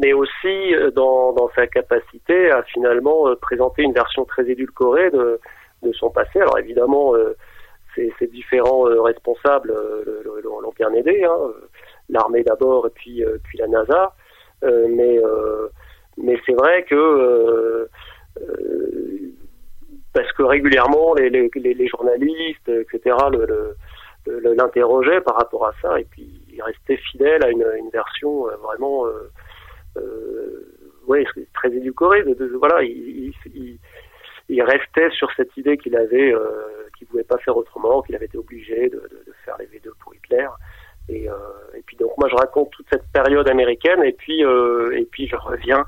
mais aussi dans, sa capacité à finalement présenter une version très édulcorée de, son passé. Alors évidemment, euh, ces, différents responsables le- le- l'ont bien aidé, hein, l'armée d'abord et puis puis la NASA, mais mais c'est vrai que parce que régulièrement les, les, les, journalistes, etc., l'interrogeaient par rapport à ça, et puis il restait fidèle à une, une version euh, vraiment, euh, euh, ouais, très édulcorée. De, de- voilà, il, il, il- restait sur cette idée qu'il avait, euh, qu'il pouvait pas faire autrement, qu'il avait été obligé de, de, faire les V2 pour Hitler. Et, euh, et puis donc moi je raconte toute cette période américaine, et puis euh, et puis je reviens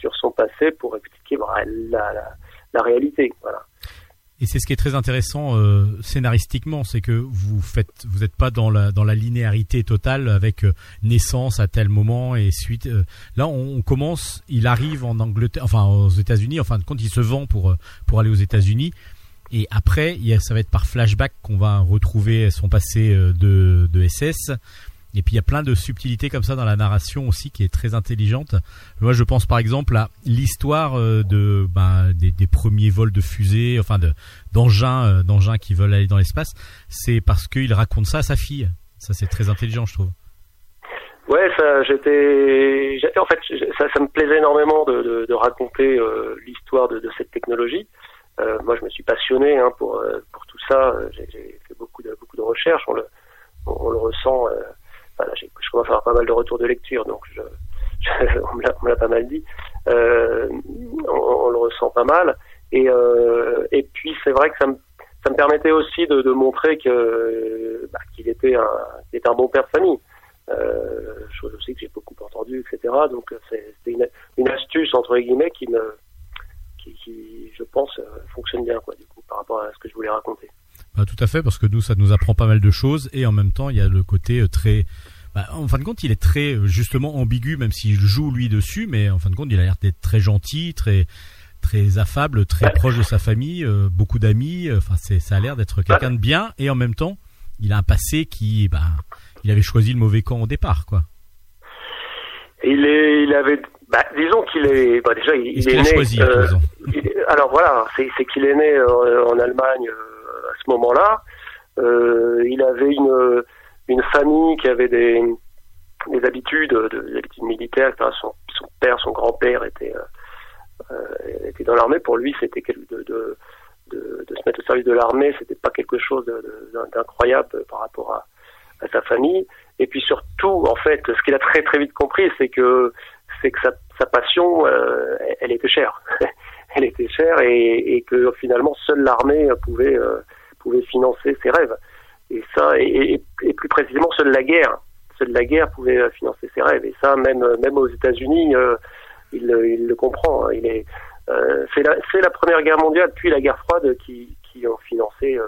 sur son passé pour expliquer la, réalité. Voilà. Et c'est ce qui est très intéressant euh, scénaristiquement, c'est que vous faites, vous n'êtes pas dans la dans la linéarité totale avec euh, naissance à tel moment et suite. euh, là, on, commence, il arrive en Angleterre, enfin aux États-Unis. En fin de compte, il se vend pour pour aller aux États-Unis. Et après, ça va être par flashback qu'on va retrouver son passé de SS. Et puis il y a plein de subtilités comme ça dans la narration aussi qui est très intelligente. Moi, je pense par exemple à l'histoire euh, ben, des, premiers vols de fusées, enfin de d'engins, euh, d'engins qui veulent aller dans l'espace. C'est parce qu'il raconte ça à sa fille. Ça, c'est très intelligent, je trouve. Ouais, ça, j'étais, en fait, ça, me plaisait énormément de, raconter euh, l'histoire de, cette technologie. Moi, je me suis passionné hein, pour pour tout ça. J'ai, fait beaucoup de beaucoup de recherches. On le ressent. Je commence à avoir pas mal de retours de lecture, donc on me l'a pas mal dit. Euh, on, le ressent pas mal. Et euh, et puis c'est vrai que ça me ça me permettait aussi de, montrer que bah, qu'il était un était un bon père de famille. Euh, chose aussi que j'ai beaucoup entendu, etc. Donc c'est- une, astuce entre guillemets qui me qui, je pense fonctionne bien quoi du coup par rapport à ce que je voulais raconter. Bah, tout à fait, parce que nous, ça nous apprend pas mal de choses, et en même temps, il y a le côté euh, très. Bah, en fin de compte, il est très euh, justement ambigu, même s'il joue lui dessus, mais en fin de compte, il a l'air d'être très gentil, très très affable, très proche de sa famille, euh, beaucoup d'amis. Enfin, c'est ça a l'air d'être quelqu'un de bien, et en même temps, il a un passé qui, bah, il avait choisi le mauvais camp au départ, quoi. Il est il avait bah, disons qu'il est bah, déjà il, il est né choisi, euh, il- alors voilà c'est qu'il est né euh, en Allemagne ce moment-là. Euh, il avait une famille qui avait des des habitudes, de, des habitudes militaires. Son, père, son grand-père était euh, euh, était dans l'armée. Pour lui, c'était de, se mettre au service de l'armée, c'était pas quelque chose d'incroyable par rapport à, sa famille. Et puis surtout, en fait, ce qu'il a très très vite compris, c'est que sa, passion, elle- était chère. elle était chère et, que finalement seule l'armée pouvait pouvait financer ses rêves. Et ça, et, et- plus précisément seule la guerre, seule la guerre pouvait euh, financer ses rêves. Et ça, même même aux États-Unis, euh, il, le- il le comprend. hein. Il est euh, c'est la la première guerre mondiale puis la guerre froide qui qui ont financé euh,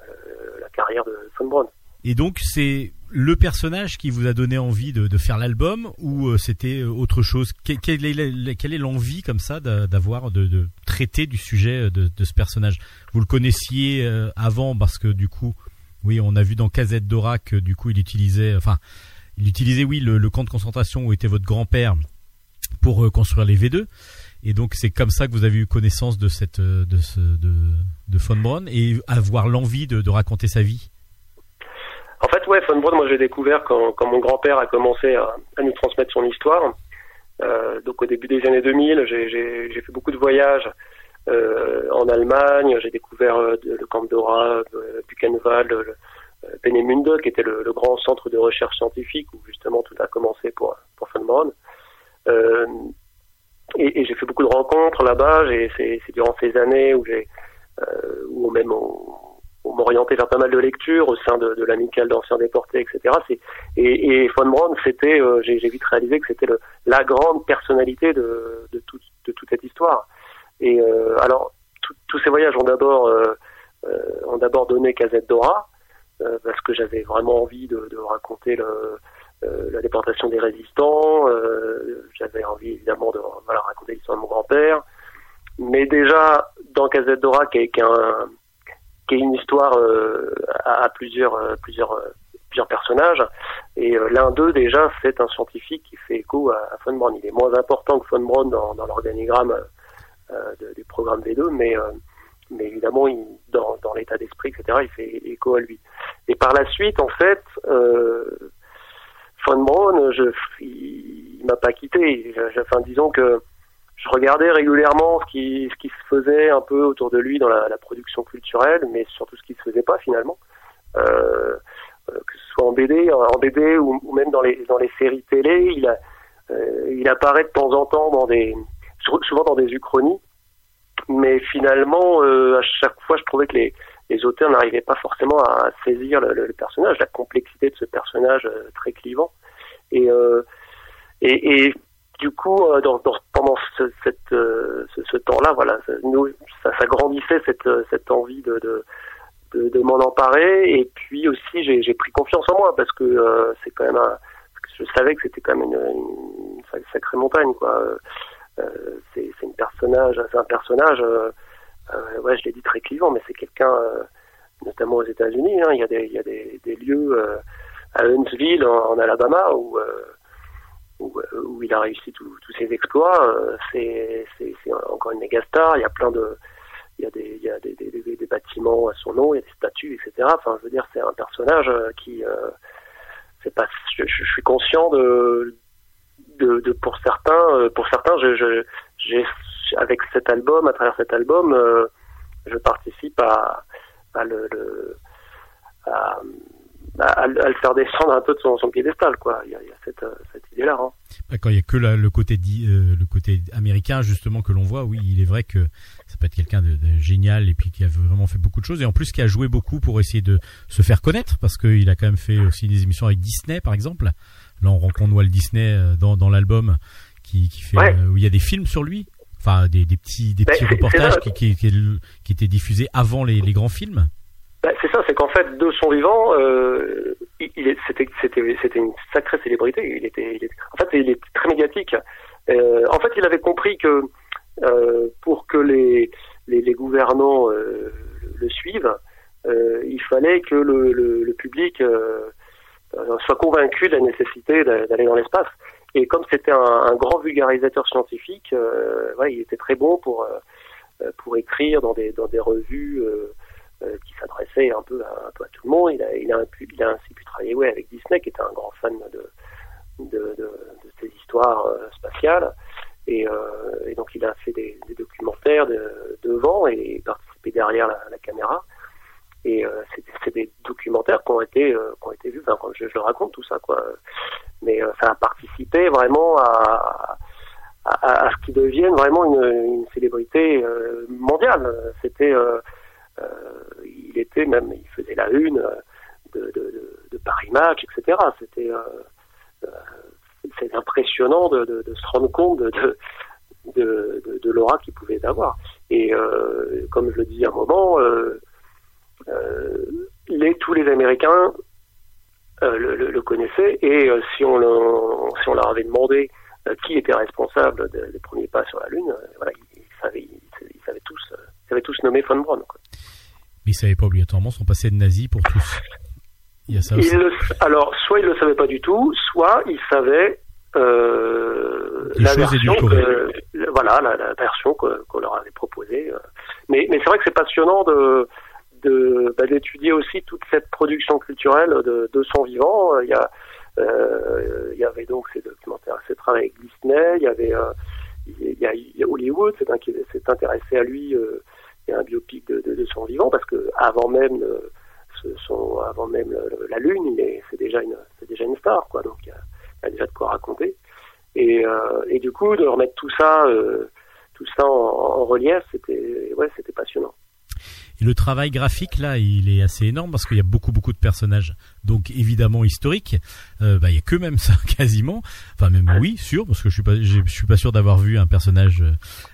euh, la carrière de Von Braun. Et donc c'est le personnage qui vous a donné envie de, faire l'album ou euh, c'était euh, autre chose? Que- quelle est, l'envie comme ça d'a- d'avoir de, traiter du sujet de, de ce personnage? Vous le connaissiez euh, avant parce que du coup, oui, on a vu dans Casette Dora que du coup il utilisait, enfin, il utilisait oui le, camp de concentration où était votre grand-père pour euh, construire les V2. Et donc c'est comme ça que vous avez eu connaissance de cette euh, de Von Braun et avoir l'envie de raconter sa vie? Ouais, Von Braun, moi j'ai découvert quand, mon grand-père a commencé à, nous transmettre son histoire. Euh, donc au début des années 2000, j'ai- fait beaucoup de voyages euh, en Allemagne. J'ai découvert euh, le Camp Dora, Buchenwald, le, qui était le, grand centre de recherche scientifique où justement tout a commencé pour, pour et et j'ai fait beaucoup de rencontres là-bas. C'est durant ces années où j'ai même on m'orientait vers pas mal de lectures au sein de, l'amicale d'anciens déportés, etc. Et, et Von Braun, c'était, euh, j'ai vite réalisé que c'était la grande personnalité de, de, tout- de toute cette histoire. Et euh, alors, tous ces voyages ont d'abord euh, donné Casette Dora, parce que j'avais vraiment envie de, raconter la déportation des résistants. j'avais envie évidemment de raconter l'histoire de mon grand-père. Mais déjà, dans Casette Dora, qui est, qui est un, qui est une histoire euh, à, plusieurs, euh, plusieurs, euh, plusieurs personnages. Et l'un d'eux, déjà, c'est un scientifique qui fait écho à, à Von Braun. Il est moins important que Von Braun dans, l'organigramme du programme V2, mais, mais évidemment, dans, l'état d'esprit, etc., il fait écho à lui. Et par la suite, en fait, euh, Von Braun, il, il m'a pas quitté. Enfin, disons que je regardais régulièrement ce qui, ce qui se faisait un peu autour de lui dans la, la production culturelle, mais surtout ce qui se faisait pas finalement, euh, euh, que ce soit en BD, en BD ou, même dans les dans les séries télé, il a, euh, il apparaît de temps en temps dans des sou- souvent dans des uchronies, mais finalement euh, à chaque fois je trouvais que les les auteurs n'arrivaient pas forcément à saisir le, le- le personnage, la complexité de ce personnage euh, très clivant, et euh, et, et du coup, euh, dans, dans- pendant ce, cette, euh, ce, ce temps-là, voilà, ça, nous, ça, ça grandissait cette, euh, cette envie de, de, de, de m'en emparer. Et puis aussi, j'ai pris confiance en moi parce que euh, c'est quand même un, je savais que c'était quand même une, une sac- sacrée montagne, quoi. Euh, c'est une personnage, c'est un personnage. euh, ouais, je l'ai dit très clivant, mais c'est quelqu'un, notamment aux États-Unis. Hein, il y a des, il y a des, des lieux à Huntsville, en, en Alabama, où euh, où, où il a réussi tous ses exploits. euh, c'est encore une méga star. Il y a plein de il y a des il y a des, des, des- bâtiments à son nom, il y a des statues, etc. Enfin, je veux dire, c'est un personnage euh, qui euh, c'est pas. Je, je- suis conscient de de, de pour certains euh, pour certains je j'ai avec cet album à travers cet album euh, je participe à à le, le- à, à, à le faire descendre un peu de son, son piédestal quoi il y a, il y a cette, euh, cette idée là hein. Bah, Quand il y a que la- le côté di- euh, le côté américain justement que l'on voit, oui, il est vrai que ça peut être quelqu'un de, de génial et puis qui a vraiment fait beaucoup de choses et en plus qui a joué beaucoup pour essayer de se faire connaître parce qu'il a quand même fait aussi des émissions avec Disney par exemple. Là, on rencontre Walt Disney euh, dans, dans l'album qui, qui fait Ouais. euh, où il y a des films sur lui, enfin des, des petits des Bah, petits reportages qui, qui, qui, qui étaient diffusés avant les, les grands films. Bah, c'est ça, c'est qu'en fait, de son vivant, euh, il, c'était, une sacrée célébrité. Était, était- en fait, il est très médiatique. Euh, en fait, il avait compris que euh, pour que les, les, gouvernants le suivent, il fallait que le, public soit convaincu de la nécessité d'a- d'aller dans l'espace. Et comme c'était un, grand vulgarisateur scientifique, il était très bon pour pour écrire dans des dans des revues. Qui s'adressait un peu à, tout le monde. Il a, il a, pu, il a ainsi pu travailler ouais, avec Disney, qui était un grand fan de, de, de, de ces histoires euh, spatiales. Et, euh, et donc il a fait des, des documentaires de- devant et participé derrière la, la caméra. Et euh, c'est des documentaires qui ont été euh, qui ont été vus. Enfin, je, je raconte tout ça, quoi. Mais euh, ça a participé vraiment à, à, à ce qu'il devienne vraiment une, une célébrité euh, mondiale. C'était, euh, euh, il était même, il faisait la une euh, de, Paris Match, etc. C'était, euh, euh, c'est impressionnant de, se rendre compte de, de, l'aura qu'il pouvait avoir. Et euh, comme je le dis à un moment, euh, euh, tous les Américains euh, le, connaissaient et euh, si on, leur avait demandé euh, qui était responsable de- des premiers pas sur la Lune, euh, voilà, ils, savaient, ils, savaient tous, euh, ils avaient tous nommé von Braun. quoi. Mais ils savaient pas obligatoirement son passé de nazi pour tous. Il y a ça aussi. Ils le- alors, soit ils le savaient pas du tout, soit ils savaient euh, la version, que- voilà, la, la version que- qu'on leur avait proposée. euh. Mais, mais c'est vrai que c'est passionnant de bah, d'étudier aussi toute cette production culturelle de, de son vivant. Euh, Il y a euh, il y avait donc ces documentaires, ces travaux avec Disney, il y avait euh, il y a, il y a Hollywood c'est un qui s'est intéressé à lui. euh, un biopic de, son vivant parce que avant même euh, avant même le- la lune, c'est déjà une c'est déjà une star quoi. Donc il y a, déjà de quoi raconter. Et euh, et du coup de remettre tout ça euh, tout ça en, en relief, c'était ouais c'était passionnant. Le travail graphique là, il est assez énorme parce qu'il y a beaucoup beaucoup de personnages, donc évidemment historiques. Euh, bah, il y a que même ça quasiment. Enfin même oui, sûr, parce que je suis pas, suis pas sûr d'avoir vu un personnage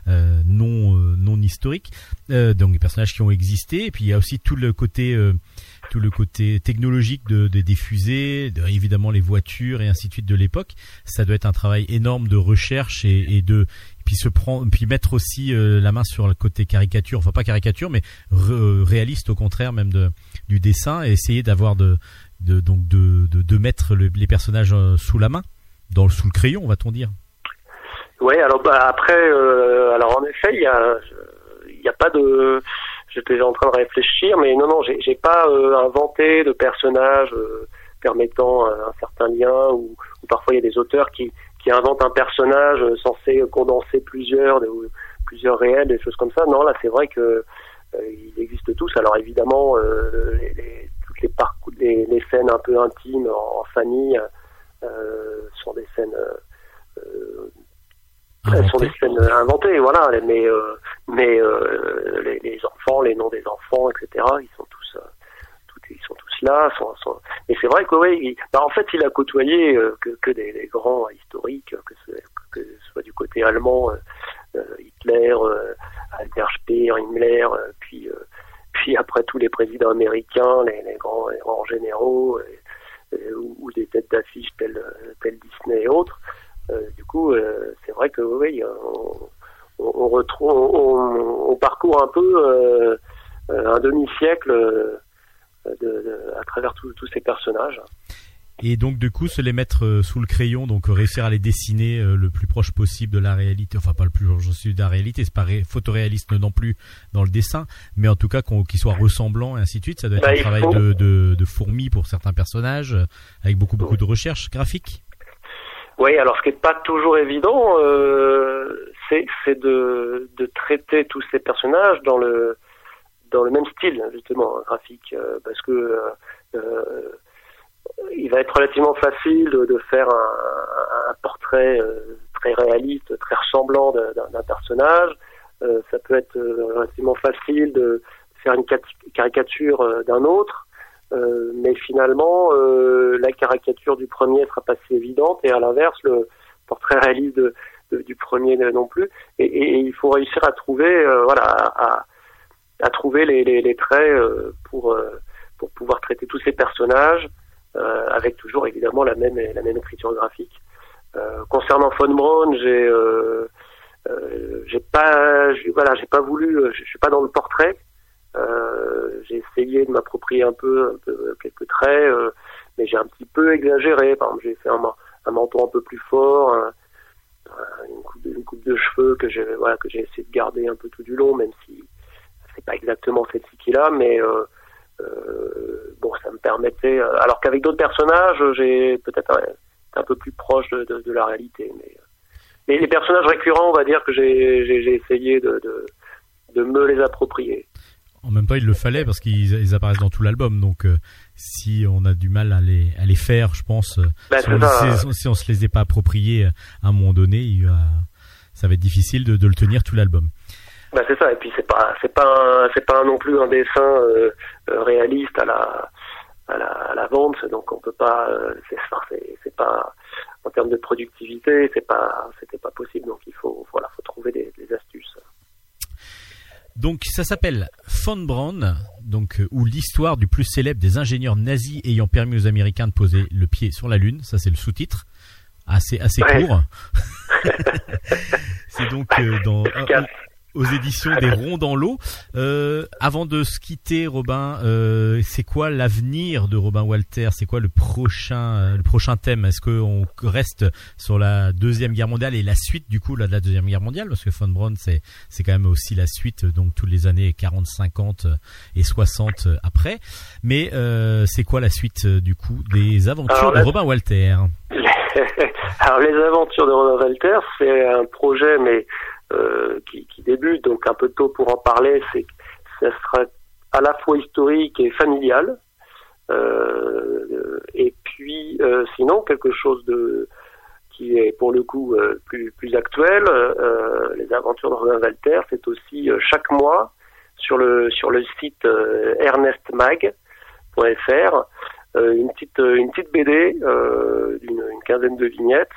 euh, non euh, non historique. Euh, donc des personnages qui ont existé. Et puis il y a aussi tout le côté euh, tout le côté technologique de, de des fusées, de, évidemment les voitures et ainsi de suite de l'époque. Ça doit être un travail énorme de recherche et, et de puis se prendre, puis mettre aussi euh, la main sur le côté caricature, enfin pas caricature, mais re- réaliste au contraire même de du dessin et essayer d'avoir de, donc de, de, mettre le- les personnages euh, sous la main, sous le crayon, va-t-on dire. Ouais, alors bah, après, euh, alors en effet, il y a, pas de, j'étais en train de réfléchir, mais non, non, j'ai j'ai pas euh, inventé de personnages euh, permettant euh, un certain lien, ou parfois il y a des auteurs qui, qui inventent un personnage euh, censé condenser plusieurs, ou plusieurs réels, des choses comme ça. Non, là, c'est vrai que euh, ils existent tous. Alors évidemment, euh, les, les- toutes les parcours, les, les scènes un peu intimes en, en famille euh, sont des scènes. euh, euh, elles sont des scènes euh, inventées, voilà, mais euh, mais euh, les, les enfants, les noms des enfants, etc. Ils sont tous, euh, ils sont tous là. Sont, sont... Et c'est vrai que oui, il- bah, en fait, il a côtoyé euh, que, des, grands historiques, que ce, que soit du côté allemand, euh, euh, Hitler, Albert Speer, Himmler, puis puis après tous les présidents américains, les, grands, les grands généraux, ou, des têtes d'affiche telles, telles Disney et autres. Du coup, c'est vrai que oui, on, retrouve, on, parcourt un peu un demi-siècle de, de- à travers tous ces personnages. Et donc du coup se les mettre euh, sous le crayon, donc euh, réussir à les dessiner euh, le plus proche possible de la réalité, enfin pas le plus proche de la réalité, c'est pas ré- photoréaliste non plus dans le dessin, mais en tout cas qu'ils soient ressemblants et ainsi de suite, ça doit être Bah, un il travail faut- de, de, de fourmi pour certains personnages, avec beaucoup beaucoup de recherche graphique. Oui, alors ce qui n'est pas toujours évident, euh, c'est c'est de, de traiter tous ces personnages dans le dans le même style justement graphique, euh, parce que euh, euh, il va être relativement facile de, faire un, portrait très réaliste, très ressemblant d'un personnage. Ça peut être relativement facile de faire une caricature d'un autre. Mais finalement, la caricature du premier sera pas si évidente, et à l'inverse, le portrait réaliste du premier non plus. Et, il faut réussir à trouver, voilà, à, à- trouver les, les, les traits euh, pour euh, pour pouvoir traiter tous ces personnages euh, avec toujours évidemment la même la même écriture graphique. Concernant Von Braun, j'ai j'ai pas voilà j'ai pas voulu je suis pas dans le portrait euh, j'ai essayé de m'approprier un peu, un peu quelques traits, euh, mais j'ai un petit peu exagéré. Par exemple, j'ai fait un, un menton un peu plus fort, un- un- une, coupe de, une coupe de cheveux que j'ai voilà que j'ai essayé de garder un peu tout du long, même si c'est pas exactement celle-ci qu'il a, mais euh, euh, bon, ça me permettait. euh, alors qu'avec d'autres personnages, j'ai peut-être un, un peu plus proche de, de- de la réalité, mais les, les personnages récurrents, on va dire que j'ai essayé de, de, de me les approprier. En même temps, il le fallait parce qu'ils ils apparaissent dans tout l'album. Donc, euh, si on a du mal à les, à les faire, je pense, Bah, si, on, si- on se les est pas appropriés à un moment donné, il va, ça va être difficile de, de le tenir tout l'album. Bah c'est ça. Et puis c'est pas c'est pas un- c'est pas non plus un dessin euh, euh, réaliste à la à la, à la vente. Donc on peut pas. euh, c'est pas en termes de productivité, c'est pas c'était pas possible. Donc il faut voilà, faut trouver des, des astuces. Donc, ça s'appelle Von Braun, donc euh, ou l'histoire du plus célèbre des ingénieurs nazis ayant permis aux Américains de poser le pied sur la Lune. Ça, c'est le sous-titre, assez assez Ouais. court. c'est donc euh, dans Efficace. Aux éditions des Ronds dans l'eau. Euh, avant de se quitter, Robin, euh, c'est quoi l'avenir de Robin Walter? C'est quoi le prochain, euh, le prochain thème? Est-ce qu'on reste sur la deuxième guerre mondiale et la suite du coup là, de la deuxième guerre mondiale? Parce que Von Braun, c'est c'est quand même aussi la suite, donc toutes les années 40, 50 et 60 après. Mais euh, c'est quoi la suite euh, du coup des aventures Alors de Robin Walter? Alors les aventures de Romain Walter, c'est un projet mais euh, qui, qui débute donc un peu tôt pour en parler. C'est que ça sera à la fois historique et familial. Euh, et puis euh, sinon quelque chose de qui est pour le coup euh, plus plus actuel. Euh, les aventures de Romain Walter, c'est aussi euh, chaque mois sur le sur le site euh, ernestmag.fr euh, une petite euh, une petite BD euh, d'une une quinzaine de vignettes.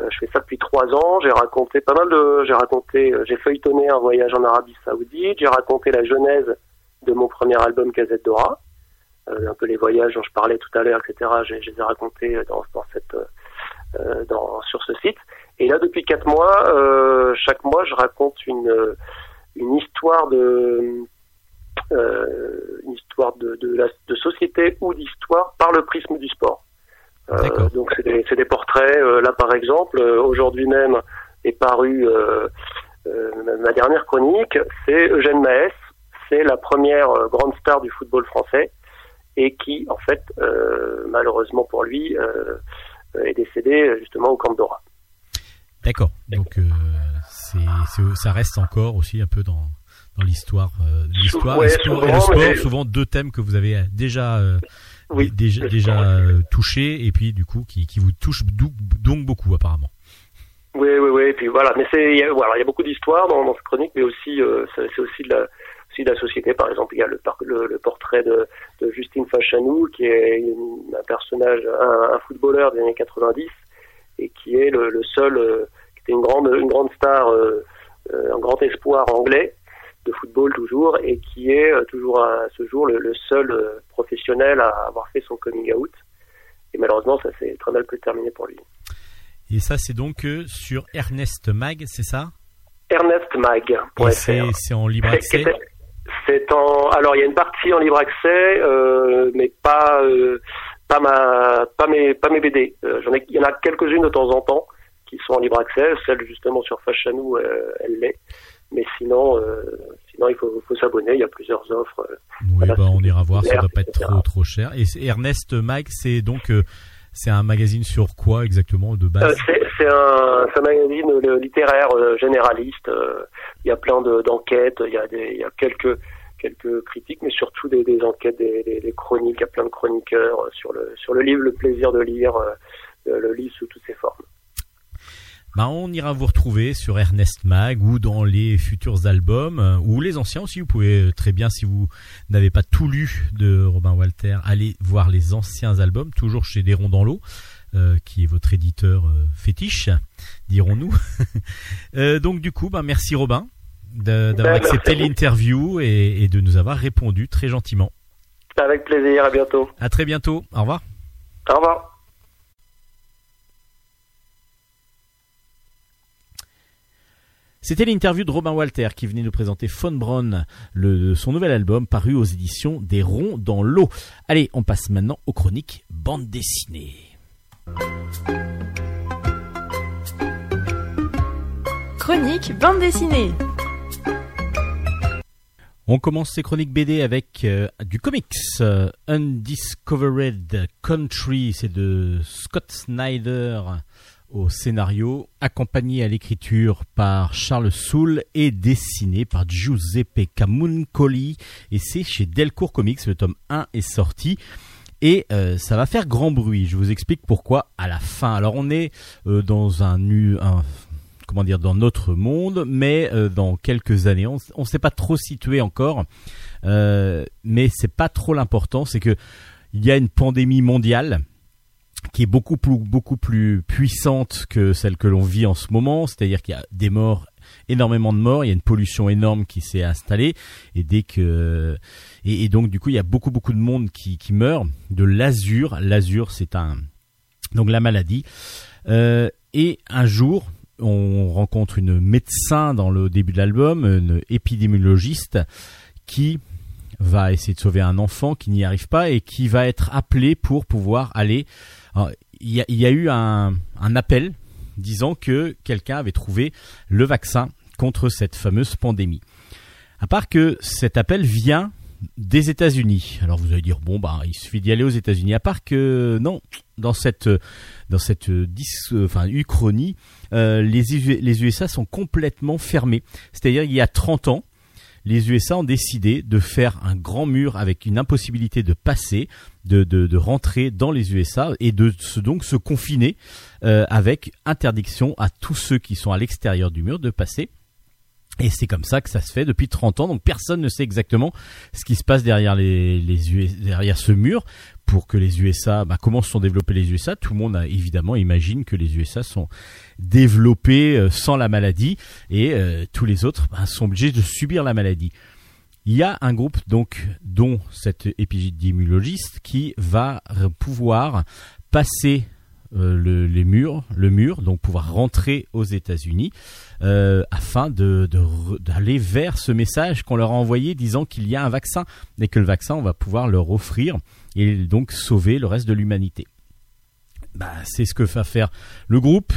Euh, je fais ça depuis trois ans. J'ai raconté pas mal de j'ai raconté euh, j'ai feuilletonné un voyage en Arabie Saoudite. J'ai raconté la genèse de mon premier album Casette Dora. Euh, un peu les voyages dont je parlais tout à l'heure, etc. Je, les ai racontés dans, cette dans sur ce site. Et là depuis quatre mois, chaque mois je raconte une une histoire de une histoire de, de société ou d'histoire par le prisme du sport. Euh, donc c'est des, portraits. euh, là par exemple, euh, aujourd'hui même est paru ma dernière chronique, c'est Eugène Maes. C'est la première grande star du football français et qui en fait malheureusement pour lui est décédé justement au Camp Dora. D'accord. Donc euh, ça reste encore aussi un peu dans dans l'histoire, euh, l'histoire Ouais, et, sport- et souvent, le sport, mais- souvent deux thèmes que vous avez déjà euh, Oui, déjà, touchés et puis du coup qui, qui vous touchent dou- donc beaucoup apparemment. Oui, oui, oui. Et puis voilà, mais c'est il y a, voilà, il y a beaucoup d'histoires dans, dans cette chronique, mais aussi euh, c'est c'est aussi de la aussi de la société. Par exemple, il y a le, par- le, le portrait de, de Justine Fachanou, qui est une- un personnage, un, un footballeur des années 90, et qui est le, le seul, euh, qui était une grande une grande star, euh, un grand espoir anglais de football toujours, et qui est euh, toujours à ce jour le, le seul euh, professionnel à avoir fait son coming out. Et malheureusement, ça s'est très mal terminé pour lui. Et ça c'est donc euh, sur Ernest Mag, c'est ça? Ernestmag.fr. Et c'est, c'est en libre accès? C'est- C'est en alors il y a une partie en libre accès, euh, mais pas euh, pas ma pas mes pas mes BD. Euh, J'en ai il y en a quelques-unes de temps en temps qui sont en libre accès. Celle justement sur Fachanou, euh, elle l'est. Mais sinon euh, sinon il faut faut s'abonner. Il y a plusieurs offres. euh. Oui, bah, on ira voir, ça populaire, doit pas être trop trop cher. Et Ernest Mag, c'est donc euh, c'est un magazine sur quoi exactement de Euh, base c'est c'est un, c'est un magazine euh, littéraire euh, généraliste. euh, Il y a plein de- d'enquêtes, il y a des, il y a quelques quelques critiques, mais surtout des, des enquêtes, des, des- des chroniques. Il y a plein de chroniqueurs euh, sur le sur le livre, le plaisir de lire, euh, le livre sous toutes ses formes. Bah, on ira vous retrouver sur Ernest Mag ou dans les futurs albums euh, ou les anciens aussi. Vous pouvez euh, très bien, si vous n'avez pas tout lu de Robin Walter, aller voir les anciens albums, toujours chez Des Ronds dans l'eau, euh, qui est votre éditeur euh, fétiche, dirons-nous. Euh, donc du coup, bah, merci Robin d'avoir Ben, accepté l'interview et, et de nous avoir répondu très gentiment. Avec plaisir. À bientôt. À très bientôt. Au revoir. Au revoir. C'était l'interview de Robin Walter qui venait nous présenter Von Braun, le, son nouvel album paru aux éditions des Ronds dans l'eau. Allez, on passe maintenant aux chroniques bande dessinée. Chronique bande dessinée. On commence ces chroniques BD avec euh, du comics. euh, Undiscovered Country, c'est de Scott Snyder au scénario, accompagné à l'écriture par Charles Soule et dessiné par Giuseppe Camuncoli. Et c'est chez Delcourt Comics, le tome 1 est sorti. Et euh, ça va faire grand bruit. Je vous explique pourquoi à la fin. Alors on est euh, dans un, nu- un comment dire dans notre monde, mais euh, dans quelques années, on ne s'est pas trop situé encore. Mais c'est pas trop l'important. C'est que il y a une pandémie mondiale qui est beaucoup plus beaucoup plus puissante que celle que l'on vit en ce moment. C'est-à-dire qu'il y a des morts énormément de morts, il y a une pollution énorme qui s'est installée et dès que et, et donc du coup il y a beaucoup beaucoup de monde qui, qui meurt de l'azur. L'azur c'est un donc la maladie. Euh, et un jour on rencontre une médecin dans le début de l'album, une épidémiologiste qui va essayer de sauver un enfant qui n'y arrive pas et qui va être appelé pour pouvoir aller. Il y, a, eu un, appel disant que quelqu'un avait trouvé le vaccin contre cette fameuse pandémie. À part que cet appel vient des États-Unis. Alors vous allez dire bon bah il suffit d'y aller aux États-Unis. À part que non, dans cette dans cette dis, enfin uchronie, euh, les, les USA sont complètement fermés. C'est-à-dire il y a 30 ans, les USA ont décidé de faire un grand mur avec une impossibilité de passer, de, de, rentrer dans les USA et de se, donc se confiner euh, avec interdiction à tous ceux qui sont à l'extérieur du mur de passer. Et c'est comme ça que ça se fait depuis 30 ans. Donc personne ne sait exactement ce qui se passe derrière les, derrière ce mur pour que les USA, bah, comment se sont développés les USA. Tout le monde a, évidemment imagine que les USA sont développés euh, sans la maladie et euh, tous les autres bah, sont obligés de subir la maladie. Il y a un groupe donc dont cet épidémiologiste qui va pouvoir passer euh, le, les murs, le mur, donc pouvoir rentrer aux États-Unis euh, afin de d'aller vers ce message qu'on leur a envoyé disant qu'il y a un vaccin et que le vaccin on va pouvoir leur offrir et donc sauver le reste de l'humanité. Bah, c'est ce que va faire le groupe.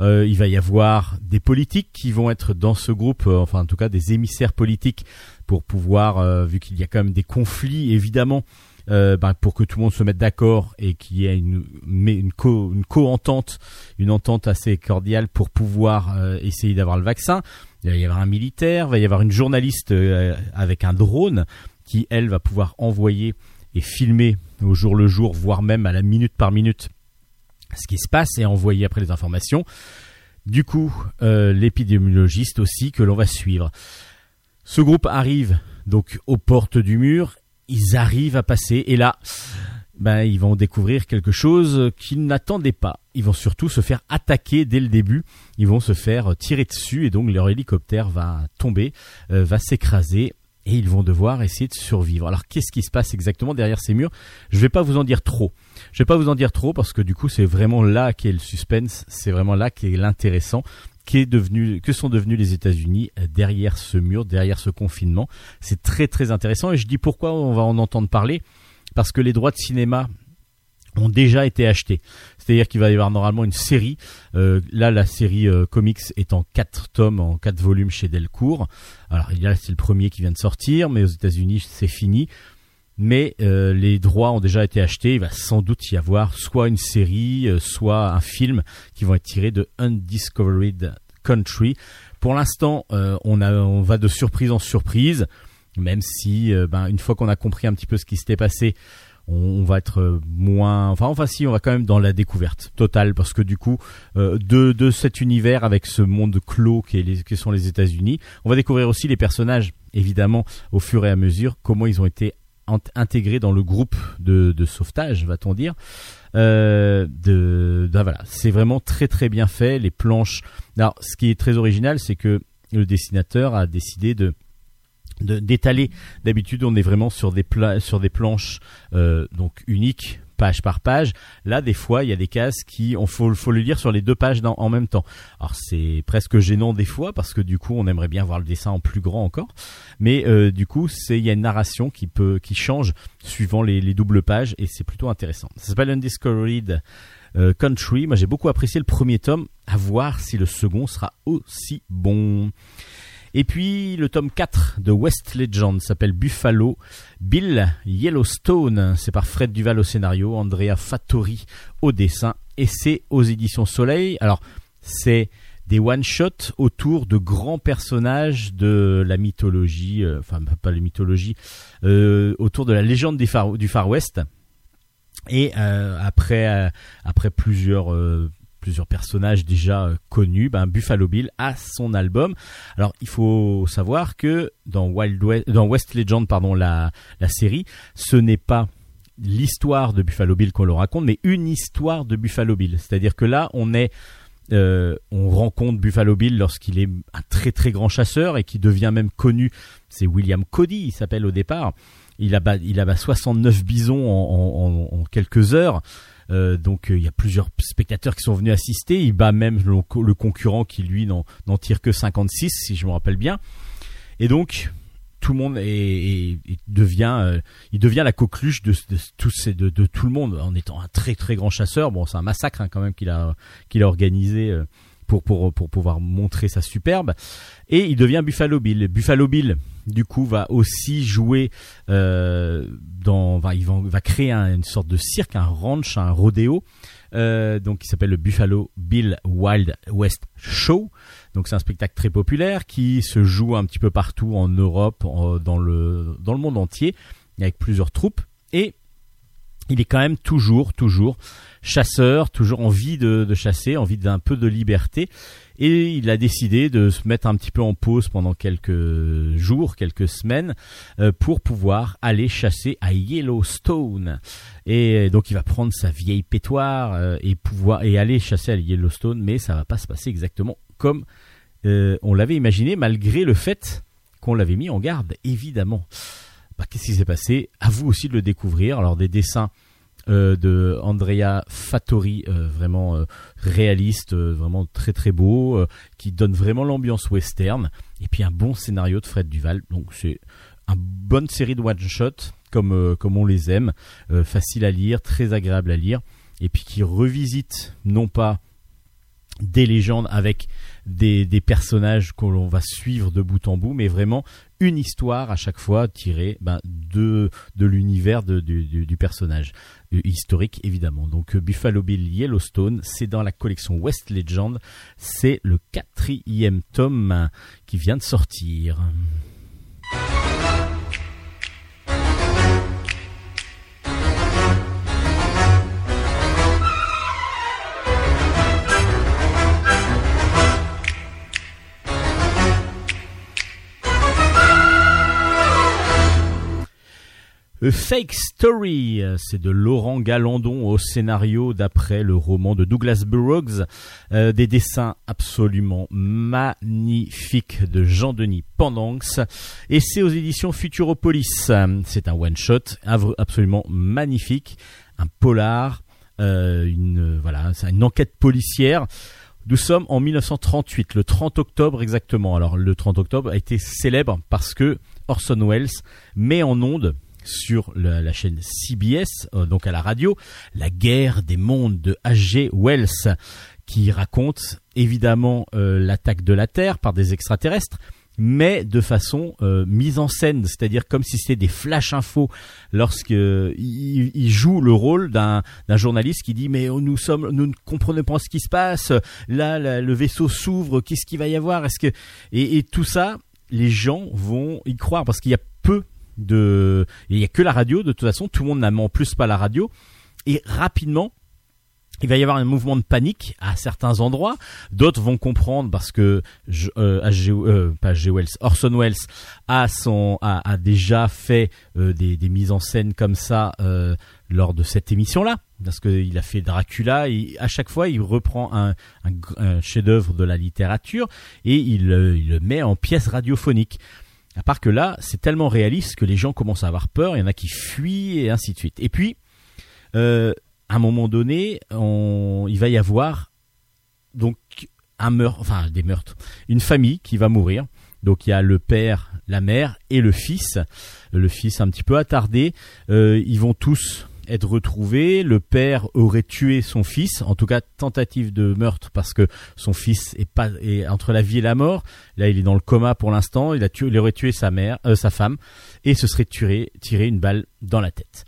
Euh, il va y avoir des politiques qui vont être dans ce groupe, enfin en tout cas des émissaires politiques pour pouvoir, vu qu'il y a quand même des conflits évidemment, euh, bah, pour que tout le monde se mette d'accord et qu'il y ait une, co, une co-entente, une entente assez cordiale pour pouvoir euh, essayer d'avoir le vaccin. Il va y avoir un militaire, il va y avoir une journaliste euh, avec un drone qui, elle, va pouvoir envoyer et filmer au jour le jour, voire même à la minute par minute, ce qui se passe et envoyer après les informations. Du coup, l'épidémiologiste aussi que l'on va suivre. Ce groupe arrive donc aux portes du mur, ils arrivent à passer et là, ben, ils vont découvrir quelque chose qu'ils n'attendaient pas. Ils vont surtout se faire attaquer dès le début. Ils vont se faire tirer dessus et donc leur hélicoptère va tomber, euh, va s'écraser et ils vont devoir essayer de survivre. Alors qu'est-ce qui se passe exactement derrière ces murs? Je vais pas vous en dire trop. Je vais pas vous en dire trop parce que du coup c'est vraiment là qu'est le suspense, c'est vraiment là qu'est l'intéressant, que sont devenus les États-Unis euh, derrière ce mur, derrière ce confinement. C'est très très intéressant et je dis pourquoi on va en entendre parler parce que les droits de cinéma ont déjà été achetés. C'est-à-dire qu'il va y avoir normalement une série. Euh, là, la série euh, comics est en quatre tomes, en quatre volumes chez Delcourt. Alors, a c'est le premier qui vient de sortir, mais aux États-Unis c'est fini. Mais euh, les droits ont déjà été achetés. Il va sans doute y avoir soit une série, euh, soit un film qui vont être tirés de Undiscovered Country. Pour l'instant, euh, on, on va de surprise en surprise, même si, ben, une fois qu'on a compris un petit peu ce qui s'était passé, on, va être moins. Enfin, enfin, si, on va quand même dans la découverte totale, parce que du coup, de, de cet univers avec ce monde clos qui, est les, qui sont les États-Unis, on va découvrir aussi les personnages, évidemment, au fur et à mesure, comment ils ont été int- intégrés dans le groupe de, sauvetage, va-t-on dire. Euh, voilà, c'est vraiment très très bien fait. Les planches. Alors, ce qui est très original, c'est que le dessinateur a décidé de d'étaler. D'habitude, on est vraiment sur des pla- sur des planches euh, donc uniques, page par page. Là, des fois, il y a des cases qui, on faut le lire sur les deux pages en même temps. Alors, c'est presque gênant des fois parce que du coup, on aimerait bien voir le dessin en plus grand encore. Mais euh, du coup, c'est il y a une narration qui peut qui change suivant les, les doubles pages et c'est plutôt intéressant. Ça s'appelle Undiscovered euh, Country. Moi, j'ai beaucoup apprécié le premier tome. À voir si le second sera aussi bon. Et puis le tome 4 de West Legend s'appelle Buffalo Bill Yellowstone. C'est par Fred Duval au scénario, Andrea Fattori au dessin et c'est aux éditions Soleil. Alors c'est des one-shots autour de grands personnages de la mythologie, euh, enfin pas la mythologie, euh, autour de la légende du Far West. Et euh, après, après plusieurs, plusieurs personnages déjà euh, connus, ben, Buffalo Bill a son album. Alors il faut savoir que dans Wild West, dans West Legend, pardon, la, série, ce n'est pas l'histoire de Buffalo Bill qu'on le raconte, mais une histoire de Buffalo Bill. C'est-à-dire que là, on est euh, on rencontre Buffalo Bill lorsqu'il est un très très grand chasseur et qui devient même connu. C'est William Cody, il s'appelle au départ. Il abat, il abat 69 bisons en quelques heures. Euh, donc euh, il y a plusieurs spectateurs qui sont venus assister. Il bat même le, concurrent qui lui n'en tire que 56 si je me rappelle bien. Et donc tout le monde est, devient, euh, il devient la coqueluche de, de, de, de tout le monde en étant un très très grand chasseur. Bon, c'est un massacre hein, quand même qu'il a a organisé pour pour pour pouvoir montrer sa superbe. Et il devient Buffalo Bill. Buffalo Bill, du coup, va aussi jouer euh, dans, va, il va, créer un- une sorte de cirque, un ranch, un rodéo. Euh, donc qui s'appelle le Buffalo Bill Wild West Show. Donc c'est un spectacle très populaire qui se joue un petit peu partout en Europe, dans le dans le monde entier, avec plusieurs troupes. Et il est quand même toujours, toujours chasseur, toujours envie de, de chasser, envie d'un peu de liberté. Et il a décidé de se mettre un petit peu en pause pendant quelques jours, quelques semaines, euh, pour pouvoir aller chasser à Yellowstone. Et donc il va prendre sa vieille pétoire euh, et pouvoir et aller chasser à Yellowstone, mais ça va pas se passer exactement comme euh, on l'avait imaginé, malgré le fait qu'on l'avait mis en garde, évidemment. Bah, Qu'est-ce qui s'est passé À vous aussi de le découvrir. Alors des dessins euh, de Andrea Fattori, euh, vraiment euh, réaliste, vraiment très très beau, qui donne vraiment l'ambiance western. Et puis un bon scénario de Fred Duval. Donc c'est une bonne série de one shot comme on les aime, facile à lire, très agréable à lire, et puis qui revisite non pas des légendes avec des, des personnages que l'on va suivre de bout en bout, mais vraiment une histoire à chaque fois tirée ben, de, de l'univers du- personnage Euh, historique évidemment. Donc euh, Buffalo Bill Yellowstone, c'est dans la collection West Legend, c'est le quatrième tome qui vient de sortir. A Fake Story, c'est de Laurent Galandon au scénario d'après le roman de Douglas Burroughs, Euh, des dessins absolument magnifiques de Jean-Denis Pendanx, et c'est aux éditions Futuropolis. C'est un one-shot absolument magnifique, un polar, euh, une, voilà, une enquête policière. Nous sommes en 1938, le 30 octobre exactement. Alors le 30 octobre a été célèbre parce que Orson Welles met en onde sur la, chaîne CBS, euh, donc à la radio, la guerre des mondes de H.G. Wells, qui raconte évidemment euh, l'attaque de la Terre par des extraterrestres, mais de façon euh, mise en scène, c'est-à-dire comme si c'était des flash infos lorsque il, joue le rôle d'un journaliste qui dit mais oh, nous sommes nous ne comprenons pas ce qui se passe là, le vaisseau s'ouvre qu'est-ce qu'il va y avoir? Est-ce que et tout ça les gens vont y croire parce qu'il y a peu de il y a que la radio de toute façon tout le monde n'a en plus pas la radio et rapidement il va y avoir un mouvement de panique à certains endroits. D'autres vont comprendre parce que euh, euh, pas. Wells, Orson Welles a déjà fait euh, des, mises en scène comme ça lors de cette émission-là, parce qu'il a fait Dracula. Et à chaque fois, il reprend un, chef-d'œuvre de la littérature et il, il le met en pièce radiophonique. À part que là, c'est tellement réaliste que les gens commencent à avoir peur. Il y en a qui fuient et ainsi de suite. Et puis, euh, à un moment donné, on, il va y avoir donc un meurtre, enfin des meurtres, une famille qui va mourir. Donc il y a le père, la mère et le fils. Le fils un petit peu attardé. Euh, ils vont tous être retrouvé. Le père aurait tué son fils, en tout cas tentative de meurtre parce que son fils est entre la vie et la mort. Là, il est dans le coma pour l'instant. Il aurait tué sa mère, euh, sa femme, et se serait tiré, tiré une balle dans la tête.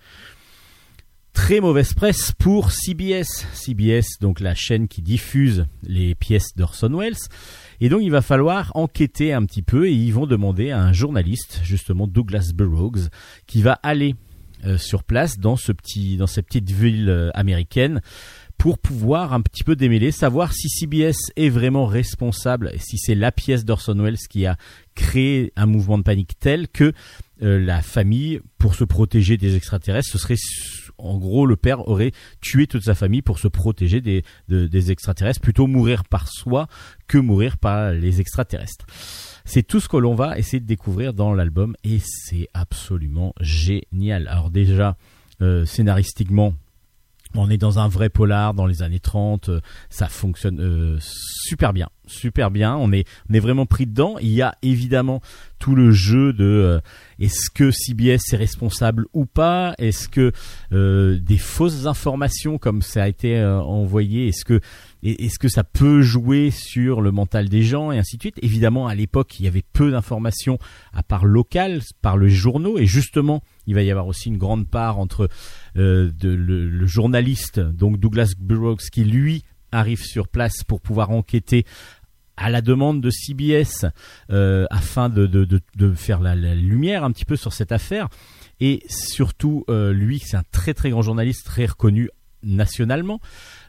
Très mauvaise presse pour CBS. CBS, donc la chaîne qui diffuse les pièces d'Orson Welles. Et donc il va falloir enquêter un petit peu et ils vont demander à un journaliste, justement Douglas Burroughs, qui va aller sur place dans ce petit, dans cette petite ville euh, américaine pour pouvoir un petit peu démêler, savoir si CBS est vraiment responsable, si c'est la pièce d'Orson Welles qui a créé un mouvement de panique tel que euh, la famille, pour se protéger des extraterrestres, ce serait en gros le père aurait tué toute sa famille pour se protéger des, de- des extraterrestres, plutôt mourir par soi que mourir par les extraterrestres. C'est tout ce que l'on va essayer de découvrir dans l'album et c'est absolument génial. Alors déjà, euh, scénaristiquement, on est dans un vrai polar dans les années 30, euh, ça fonctionne euh, super bien, super bien, on est, vraiment pris dedans. Il y a évidemment tout le jeu de est-ce que CBS est responsable ou pas, est-ce que des fausses informations comme ça a été envoyé, est-ce que est-ce que ça peut jouer sur le mental des gens et ainsi de suite? Évidemment, à l'époque, il y avait peu d'informations à part locales, par le journaux, et justement, il va y avoir aussi une grande part entre euh, le, journaliste, donc Douglas Burroughs, qui lui arrive sur place pour pouvoir enquêter à la demande de CBS euh, afin de, faire la, la lumière un petit peu sur cette affaire. Et surtout, euh, lui, c'est un très très grand journaliste, très reconnu nationalement.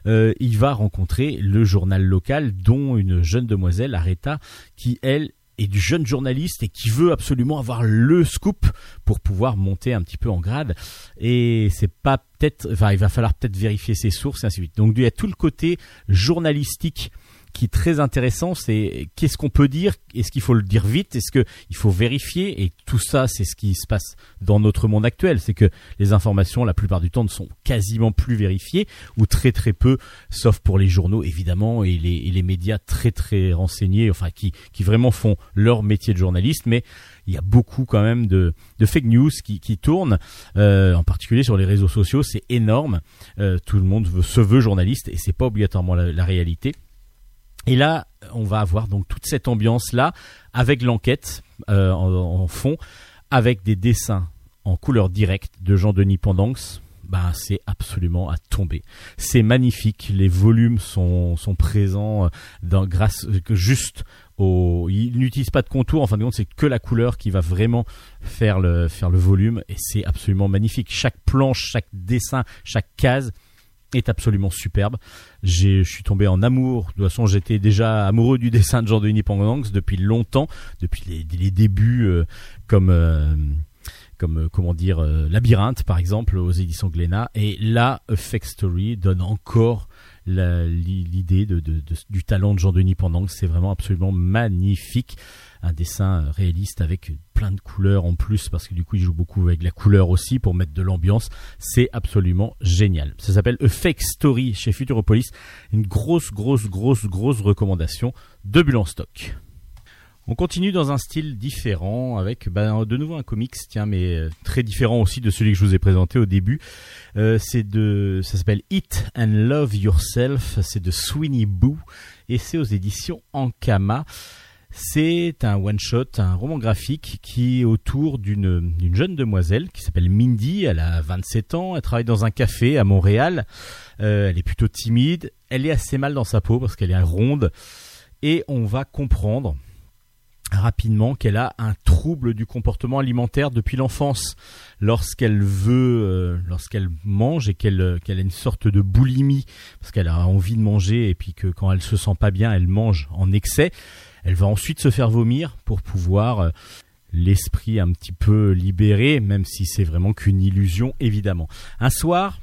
Euh, il va rencontrer le journal local, dont une jeune demoiselle, Aretha, qui elle est du jeune journaliste et qui veut absolument avoir le scoop pour pouvoir monter un petit peu en grade. Et c'est pas peut-être, enfin, il va falloir peut-être vérifier ses sources et ainsi de suite. Donc il y a tout le côté journalistique qui est très intéressant, c'est qu'est-ce qu'on peut dire, est-ce qu'il faut le dire vite, est-ce que il faut vérifier et tout ça c'est ce qui se passe dans notre monde actuel, c'est que les informations la plupart du temps ne sont quasiment plus vérifiées ou très très peu, sauf pour les journaux évidemment et les, les médias très très renseignés, enfin qui qui vraiment font leur métier de journaliste, mais il y a beaucoup quand même de, de fake news qui, qui tournent, euh, en particulier sur les réseaux sociaux, c'est énorme. Euh, tout le monde se veut journaliste et c'est pas obligatoirement la réalité. Et là, on va avoir donc toute cette ambiance là avec l'enquête euh, en, fond, avec des dessins en couleur directe de Jean-Denis Pendanx. Ben, c'est absolument à tomber. C'est magnifique. Les volumes sont, présents euh, dans, grâce euh, juste au. Il n'utilise pas de contour. En fin de compte, c'est que la couleur qui va vraiment faire le volume et c'est absolument magnifique. Chaque planche, chaque dessin, chaque case est absolument superbe. Je suis tombé en amour. De toute façon, j'étais déjà amoureux du dessin de Jean-Denis Pendanx depuis longtemps, depuis les, les débuts euh, comme euh, comme euh, comment dire euh, Labyrinthe par exemple aux éditions Glénat. Et là, A Fake Story donne encore l'idée de, de- de- du talent de Jean-Denis Pendanx. C'est vraiment absolument magnifique. Un dessin euh, réaliste avec plein de couleurs en plus parce que du coup il joue beaucoup avec la couleur aussi pour mettre de l'ambiance. C'est absolument génial. Ça s'appelle A Fake Story chez Futuropolis. Une grosse, grosse, grosse, grosse recommandation de Bulle en stock. On continue dans un style différent avec ben, de nouveau un comics, tiens, mais euh, très différent aussi de celui que je vous ai présenté au début. Euh, c'est de, ça s'appelle Eat and Love Yourself. C'est de Sweeney Boo et c'est aux éditions Ankama. C'est un one-shot, un roman graphique qui est autour d'une jeune demoiselle qui s'appelle Mindy. Elle a 27 ans, elle travaille dans un café à Montréal. Euh, elle est plutôt timide, elle est assez mal dans sa peau parce qu'elle est ronde. Et on va comprendre rapidement qu'elle a un trouble du comportement alimentaire depuis l'enfance. Lorsqu'elle veut, euh, lorsqu'elle mange et qu'elle qu'elle a une sorte de boulimie parce qu'elle a envie de manger et puis que quand elle se sent pas bien, elle mange en excès. Elle va ensuite se faire vomir pour pouvoir euh, l'esprit un petit peu libéré, même si c'est vraiment qu'une illusion évidemment. Un soir,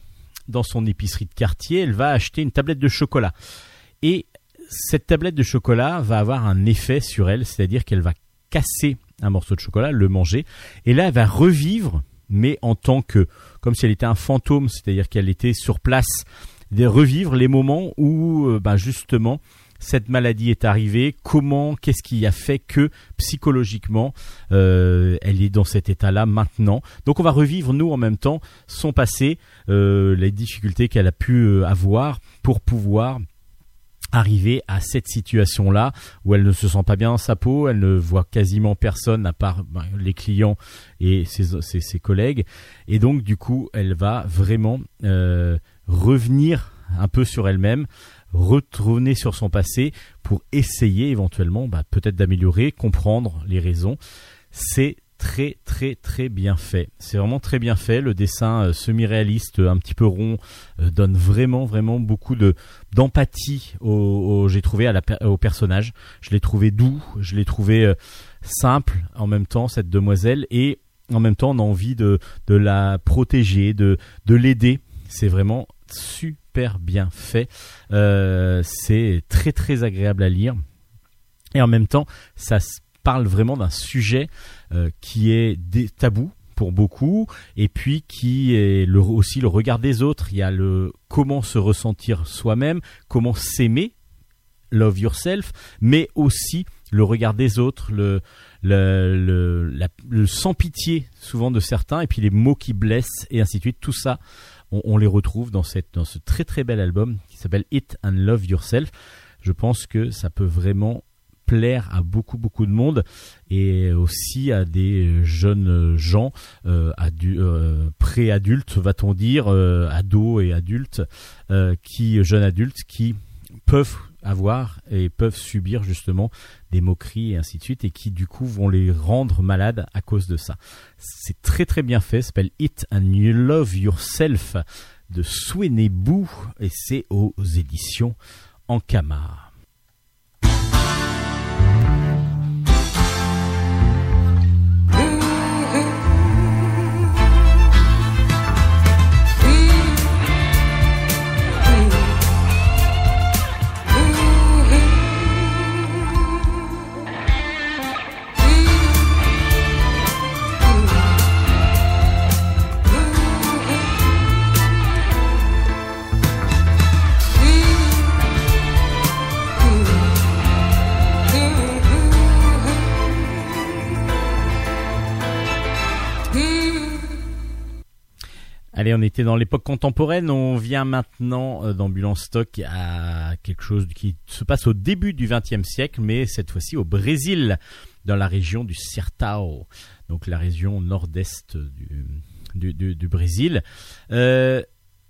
dans son épicerie de quartier, elle va acheter une tablette de chocolat et cette tablette de chocolat va avoir un effet sur elle, c'est-à-dire qu'elle va casser un morceau de chocolat, le manger, et là elle va revivre, mais en tant que, comme si elle était un fantôme, c'est-à-dire qu'elle était sur place, de revivre les moments où, bah, justement, cette maladie est arrivée, comment, qu'est-ce qui a fait que psychologiquement euh, elle est dans cet état-là maintenant. Donc on va revivre nous en même temps son passé, euh, les difficultés qu'elle a pu euh, avoir pour pouvoir arriver à cette situation-là où elle ne se sent pas bien dans sa peau, elle ne voit quasiment personne à part ben, les clients et ses, collègues, et donc du coup elle va vraiment revenir un peu sur elle-même, retourner sur son passé pour essayer éventuellement bah, peut-être d'améliorer, comprendre les raisons. C'est très très très bien fait. C'est vraiment très bien fait. Le dessin euh, semi-réaliste, un petit peu rond, euh, donne vraiment vraiment beaucoup de d'empathie au, j'ai trouvé au personnage. Je l'ai trouvé doux, je l'ai trouvé euh, simple en même temps cette demoiselle et en même temps on a envie de de la protéger, de de l'aider. C'est vraiment super bien fait. Euh, c'est très très agréable à lire et en même temps ça parle vraiment d'un sujet euh, qui est des tabou pour beaucoup et puis qui est le, aussi le regard des autres. Il y a le comment se ressentir soi-même, comment s'aimer, love yourself, mais aussi le regard des autres, le, le, le sans pitié souvent de certains et puis les mots qui blessent et ainsi de suite. Tout ça, on, les retrouve dans, ce très très bel album qui s'appelle It and Love Yourself. Je pense que ça peut vraiment plaire à beaucoup beaucoup de monde et aussi à des jeunes gens euh, euh, pré-adultes va-t-on dire euh, ados et adultes euh, qui jeunes adultes qui peuvent avoir et peuvent subir justement des moqueries et ainsi de suite et qui du coup vont les rendre malades à cause de ça. C'est très très bien fait, s'appelle It and You Love Yourself de Sweeney Boo et c'est aux éditions Ankama. Allez, on était dans l'époque contemporaine, on vient maintenant euh, d'Ambulance Stock à quelque chose qui se passe au début du XXe siècle, mais cette fois-ci au Brésil, dans la région du Sertão, donc la région nord-est du, Brésil. Euh,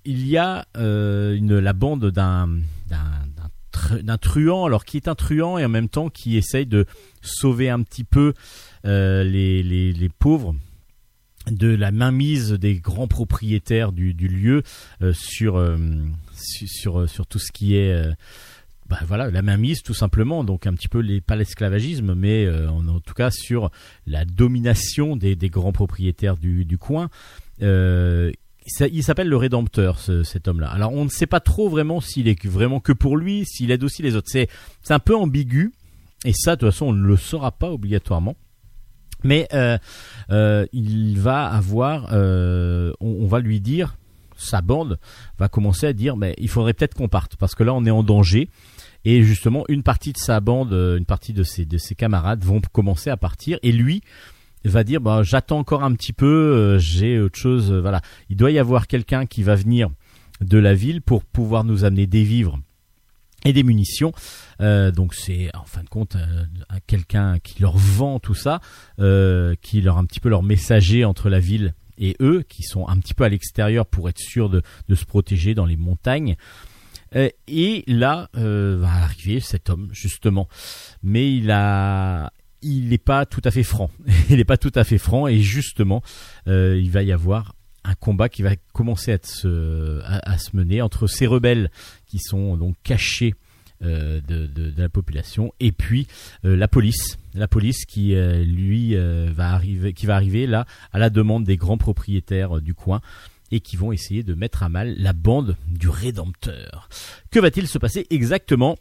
il y a euh, une, la bande d'un d'un- d'un tr- d'un truand, alors qui est un truand et en même temps qui essaye de sauver un petit peu les pauvres de la mainmise des grands propriétaires du, du lieu euh, sur, euh, su- sur, euh, sur tout ce qui est euh, bah voilà la mainmise tout simplement donc un petit peu les pas l'esclavagisme mais euh, en, en tout cas sur la domination des, des grands propriétaires du, du coin Euh, il s'appelle le Rédempteur, ce- cet homme-là. Alors, on ne sait pas trop vraiment s'il est vraiment que pour lui, s'il aide aussi les autres. C'est un peu ambigu, et ça, de toute façon, on ne le saura pas obligatoirement. Mais euh, euh, il va avoir, euh, on, va lui dire, sa bande va commencer à dire, mais il faudrait peut-être qu'on parte parce que là, on est en danger. Et justement, une partie de sa bande, une partie de ses, de ses camarades vont commencer à partir, et lui va dire, bah, j'attends encore un petit peu, j'ai autre chose, voilà. Il doit y avoir quelqu'un qui va venir de la ville pour pouvoir nous amener des vivres des munitions. Euh, donc c'est en fin de compte euh, un- quelqu'un qui leur vend tout ça, euh, qui leur un petit peu leur messager entre la ville et eux, qui sont un petit peu à l'extérieur pour être sûr de, de se protéger dans les montagnes. Et là va arriver cet homme justement, mais il a il n'est pas tout à fait franc. il n'est pas tout à fait franc et justement il va y avoir un combat qui va commencer à, se, mener entre ces rebelles qui sont donc cachés euh, de, la population et puis euh, la police. La police qui euh, lui va arriver qui va arriver là à la demande des grands propriétaires du coin et qui vont essayer de mettre à mal la bande du rédempteur. Que va-t-il se passer exactement?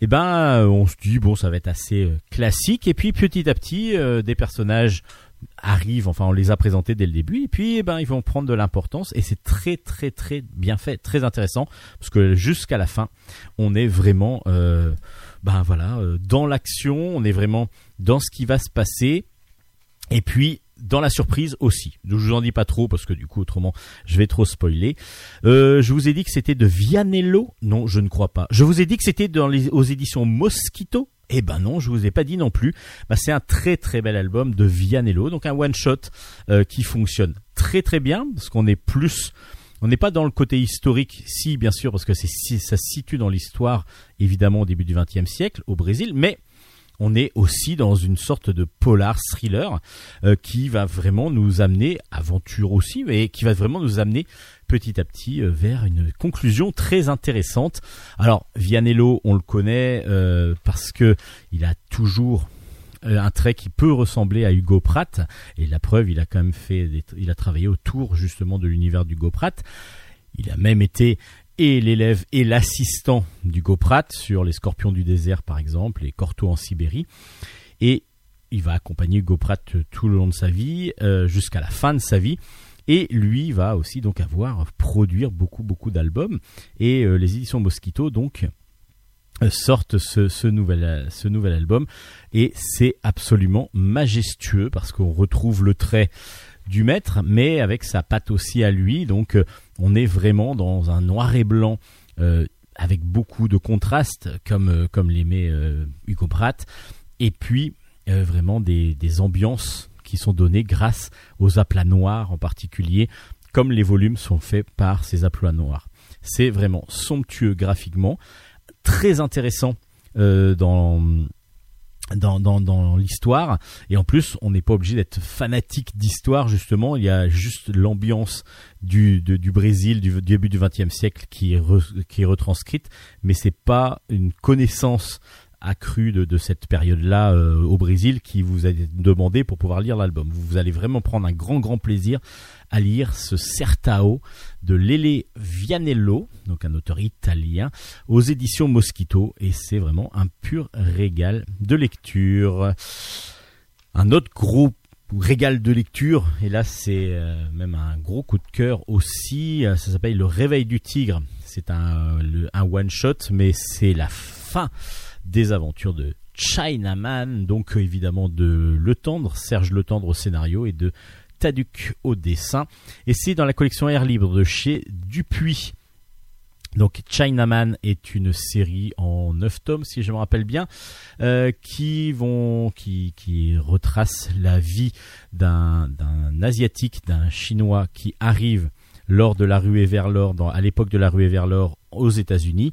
Eh ben on se dit bon ça va être assez classique et puis petit à petit des personnages arrivent, enfin on les a présentés dès le début, et puis eh ben ils vont prendre de l'importance, et c'est très très très bien fait, très intéressant, parce que jusqu'à la fin, on est vraiment, euh, ben voilà, euh, dans l'action, on est vraiment dans ce qui va se passer, et puis dans la surprise aussi. Je vous en dis pas trop parce que du coup autrement je vais trop spoiler. Euh, je vous ai dit que c'était de Vianello? Non, je ne crois pas. Je vous ai dit que c'était dans les, aux éditions Mosquito? Eh ben non, je vous ai pas dit non plus. Bah, c'est un très très bel album de Vianello, donc un one shot euh, qui fonctionne très très bien parce qu'on est plus on n'est pas dans le côté historique, si bien sûr, parce que ça se situe dans l'histoire, évidemment au début du XXe siècle au Brésil, mais on est aussi dans une sorte de polar thriller euh, qui va vraiment nous amener, aventure aussi, mais qui va vraiment nous amener petit à petit euh, vers une conclusion très intéressante. Alors Vianello, on le connaît euh, parce que il a toujours un trait qui peut ressembler à Hugo Pratt et la preuve, il a quand même fait, il a travaillé autour justement de l'univers d'Hugo Pratt. Il a même été et l'élève et l'assistant d'Hugo Pratt sur les Scorpions du désert par exemple, et Corto en Sibérie. Et il va accompagner Hugo Pratt euh, tout le long de sa vie, euh, jusqu'à la fin de sa vie. Et lui va aussi donc avoir produire beaucoup beaucoup d'albums. Et euh, les éditions Mosquito donc euh, sortent euh, ce nouvel album et c'est absolument majestueux parce qu'on retrouve le trait du maître mais avec sa patte aussi à lui. Donc euh, on est vraiment dans un noir et blanc euh, avec beaucoup de contrastes comme euh, comme l'aimait Hugo Pratt et puis vraiment des, des ambiances qui sont données grâce aux aplats noirs en particulier comme les volumes sont faits par ces aplats noirs. C'est vraiment somptueux graphiquement. Très intéressant dans dans, dans, dans l'histoire. Et en plus on n'est pas obligé d'être fanatique d'histoire justement. Il y a juste l'ambiance du, du Brésil du début du XXe siècle qui est, qui est retranscrite mais c'est pas une connaissance accrue de, cette période-là euh, au Brésil qui vous a demandé pour pouvoir lire l'album. Vous, allez vraiment prendre un grand grand plaisir à lire ce Certao de Lele Vianello, donc un auteur italien, aux éditions Mosquito, et c'est vraiment un pur régal de lecture. Un autre gros régal de lecture, et là c'est euh, même un gros coup de cœur aussi, euh, ça s'appelle Le Réveil du Tigre. C'est un one-shot, mais c'est la fin des aventures de Chinaman, donc euh, évidemment de Le Tendre, Serge Le Tendre au scénario et de Taduc au dessin. Et c'est dans la collection Air Libre de chez Dupuis. Donc Chinaman est une série en 9 tomes, si je me rappelle bien, euh, qui vont, qui, qui retrace la vie d'un, d'un asiatique, d'un chinois qui arrive lors de la ruée vers l'or, à l'époque de la ruée vers l'or aux États-Unis,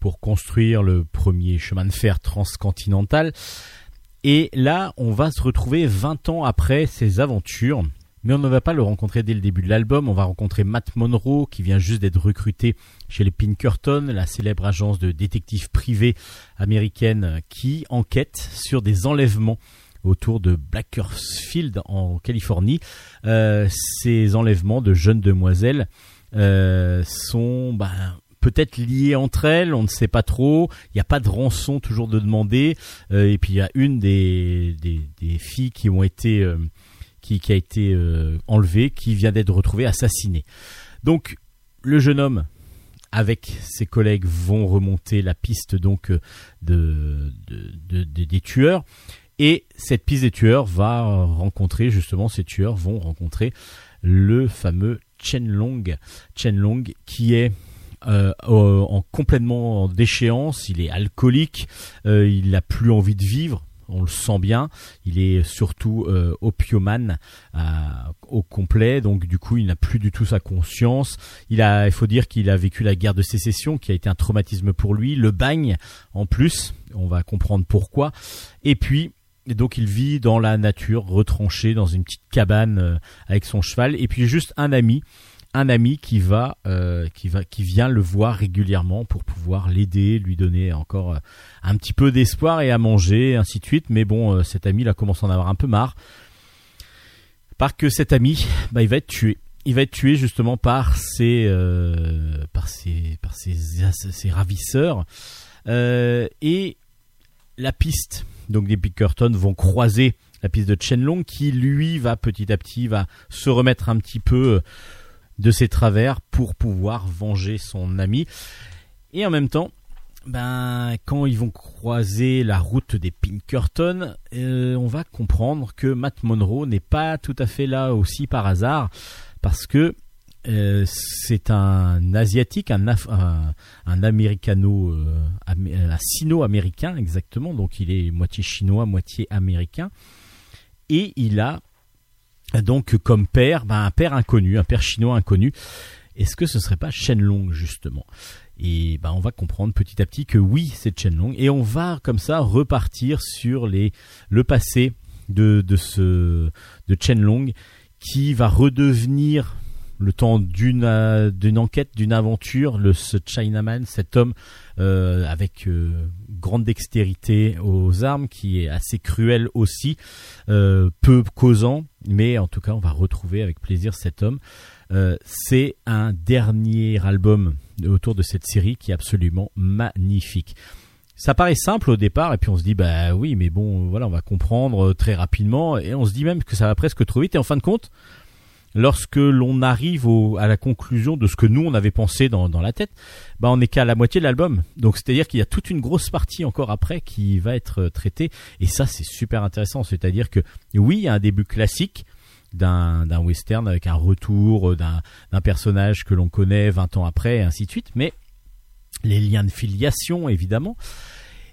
pour construire le premier chemin de fer transcontinental. Et là, on va se retrouver 20 ans après ces aventures. Mais on ne va pas le rencontrer dès le début de l'album. On va rencontrer Matt Monroe, qui vient juste d'être recruté chez les Pinkerton, la célèbre agence de détectives privés américaine qui enquête sur des enlèvements autour de Blackersfield en Californie. Euh, ces enlèvements de jeunes demoiselles euh, sont ben, peut-être liés entre elles, on ne sait pas trop. Il n'y a pas de rançon toujours de demander. Euh, et puis il y a une des, filles euh, qui, a été euh, enlevée, qui vient d'être retrouvée assassinée. Donc le jeune homme avec ses collègues vont remonter la piste donc de, de- de- de- des tueurs et cette piste des tueurs va rencontrer justement ces tueurs vont rencontrer le fameux Chenlong Chenlong qui est euh, euh, en complètement en déchéance, il est alcoolique, euh, il n'a plus envie de vivre, on le sent bien. Il est surtout euh, au complet, donc du coup il n'a plus du tout sa conscience. Il a, il faut dire qu'il a vécu la guerre de sécession, qui a été un traumatisme pour lui, le bagne en plus, on va comprendre pourquoi. Et puis donc il vit dans la nature, retranché dans une petite cabane euh, avec son cheval, et puis juste un ami un ami qui va, euh, qui va, qui vient le voir régulièrement pour pouvoir l'aider, lui donner encore euh, un petit peu d'espoir et à manger, ainsi de suite. Mais bon, euh, cet ami là commence à en avoir un peu marre, parce que cet ami, bah, il va être tué. Il va être tué justement par ses, par ses, par ses, ses ravisseurs et la piste. Donc des Pinkerton vont croiser la piste de Chenlong, qui lui va petit à petit va se remettre un petit peu de ses travers pour pouvoir venger son ami. Et en même temps, ben, quand ils vont croiser la route des Pinkerton, euh, on va comprendre que Matt Monroe n'est pas tout à fait là aussi par hasard, parce que euh, c'est un asiatique, un, euh, un sino-américain exactement, donc il est moitié chinois, moitié américain, et il a donc comme père, ben, un père inconnu, un père chinois inconnu. Est-ce que ce serait pas Shenlong justement? Et ben on va comprendre petit à petit que oui, c'est Shenlong, et on va comme ça repartir sur les le passé de de ce de Shenlong qui va redevenir le temps d'une euh, d'une enquête, d'une aventure, le ce Chinaman, cet homme euh, avec euh, grande dextérité aux armes, qui est assez cruel aussi, peu causant, mais en tout cas, on va retrouver avec plaisir cet homme. C'est un dernier album autour de cette série qui est absolument magnifique. Ça paraît simple au départ, et puis on se dit bah oui, mais bon, voilà, on va comprendre très rapidement, et on se dit même que ça va presque trop vite. Et en fin de compte, lorsque l'on arrive à la conclusion de ce que nous on avait pensé dans, la tête, bah on n'est qu'à la moitié de l'album. Donc c'est-à-dire qu'il y a toute une grosse partie encore après qui va être euh, traitée et ça c'est super intéressant. C'est-à-dire que oui, il y a un début classique d'un western avec un retour euh, d'un personnage que l'on connaît 20 ans après et ainsi de suite, mais les liens de filiation évidemment.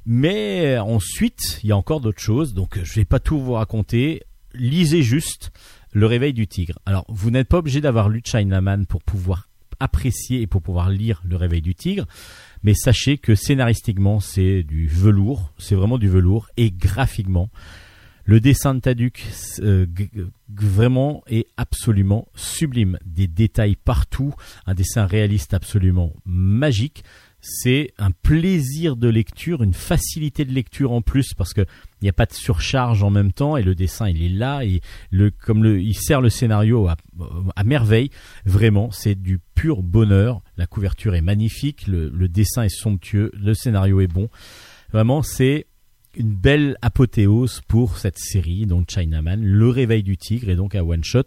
Mais ensuite, il y a encore d'autres choses, donc je vais pas tout vous raconter. Lisez juste Le réveil du tigre. Alors, vous n'êtes pas obligé d'avoir lu Chinaman pour pouvoir apprécier et pour pouvoir lire Le réveil du tigre, mais sachez que scénaristiquement, c'est du velours, c'est vraiment du velours, et graphiquement, le dessin de Taduc euh, vraiment est absolument sublime. Des détails partout, un dessin réaliste absolument magique. C'est un plaisir de lecture, une facilité de lecture en plus parce que il n'y a pas de surcharge en même temps et le dessin il est là et le comme le il sert le scénario à, merveille. Vraiment, c'est du pur bonheur. La couverture est magnifique, le, dessin est somptueux, le scénario est bon. Vraiment, c'est une belle apothéose pour cette série, donc Chinaman, Le Réveil du Tigre, et donc un one-shot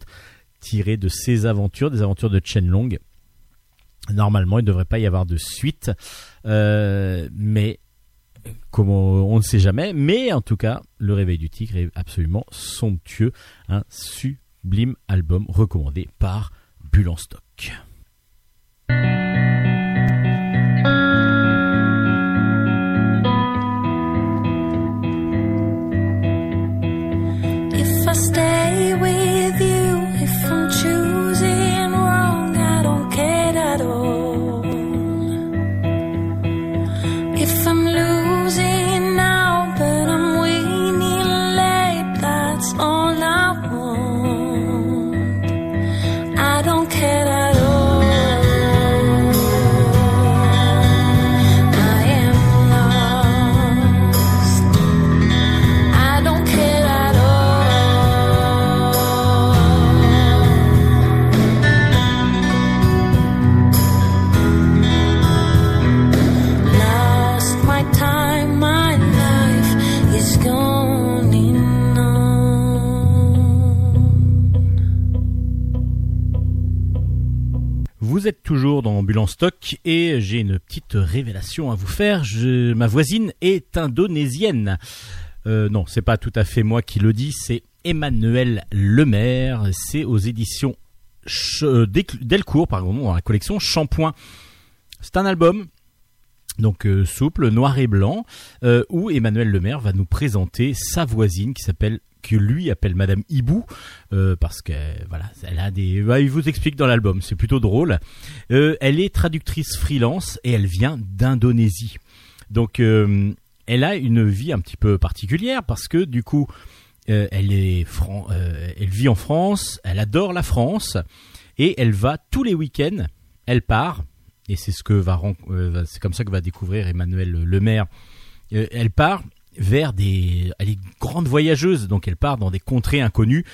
tiré de ses aventures, des aventures de Chenlong. Normalement, il ne devrait pas y avoir de suite, euh, mais comment on ne sait jamais. Mais en tout cas, Le Réveil du Tigre est absolument somptueux, un sublime album recommandé par Bulle en stock. Vous êtes toujours dans Ambulance Stock et j'ai une petite révélation à vous faire. Ma voisine est indonésienne. Euh, non, c'est pas tout à fait moi qui le dis, c'est Emmanuel Lemaire. C'est aux éditions euh, Delcourt, pardon, dans la collection Shampoing. C'est un album donc euh, souple, noir et blanc, euh, où Emmanuel Lemaire va nous présenter sa voisine qui s'appelle que lui appelle Madame Hibou euh, parce que voilà, elle a des. bah, il vous explique dans l'album, c'est plutôt drôle. Elle est traductrice freelance et elle vient d'Indonésie. Donc elle a une vie un petit peu particulière parce que du coup elle est elle vit en France, elle adore la France et elle va tous les week-ends, elle part et c'est ce que euh, va- c'est comme ça que va découvrir Emmanuel Lemaire. Euh, elle part vers des elle est grande voyageuse donc elle part dans des contrées inconnues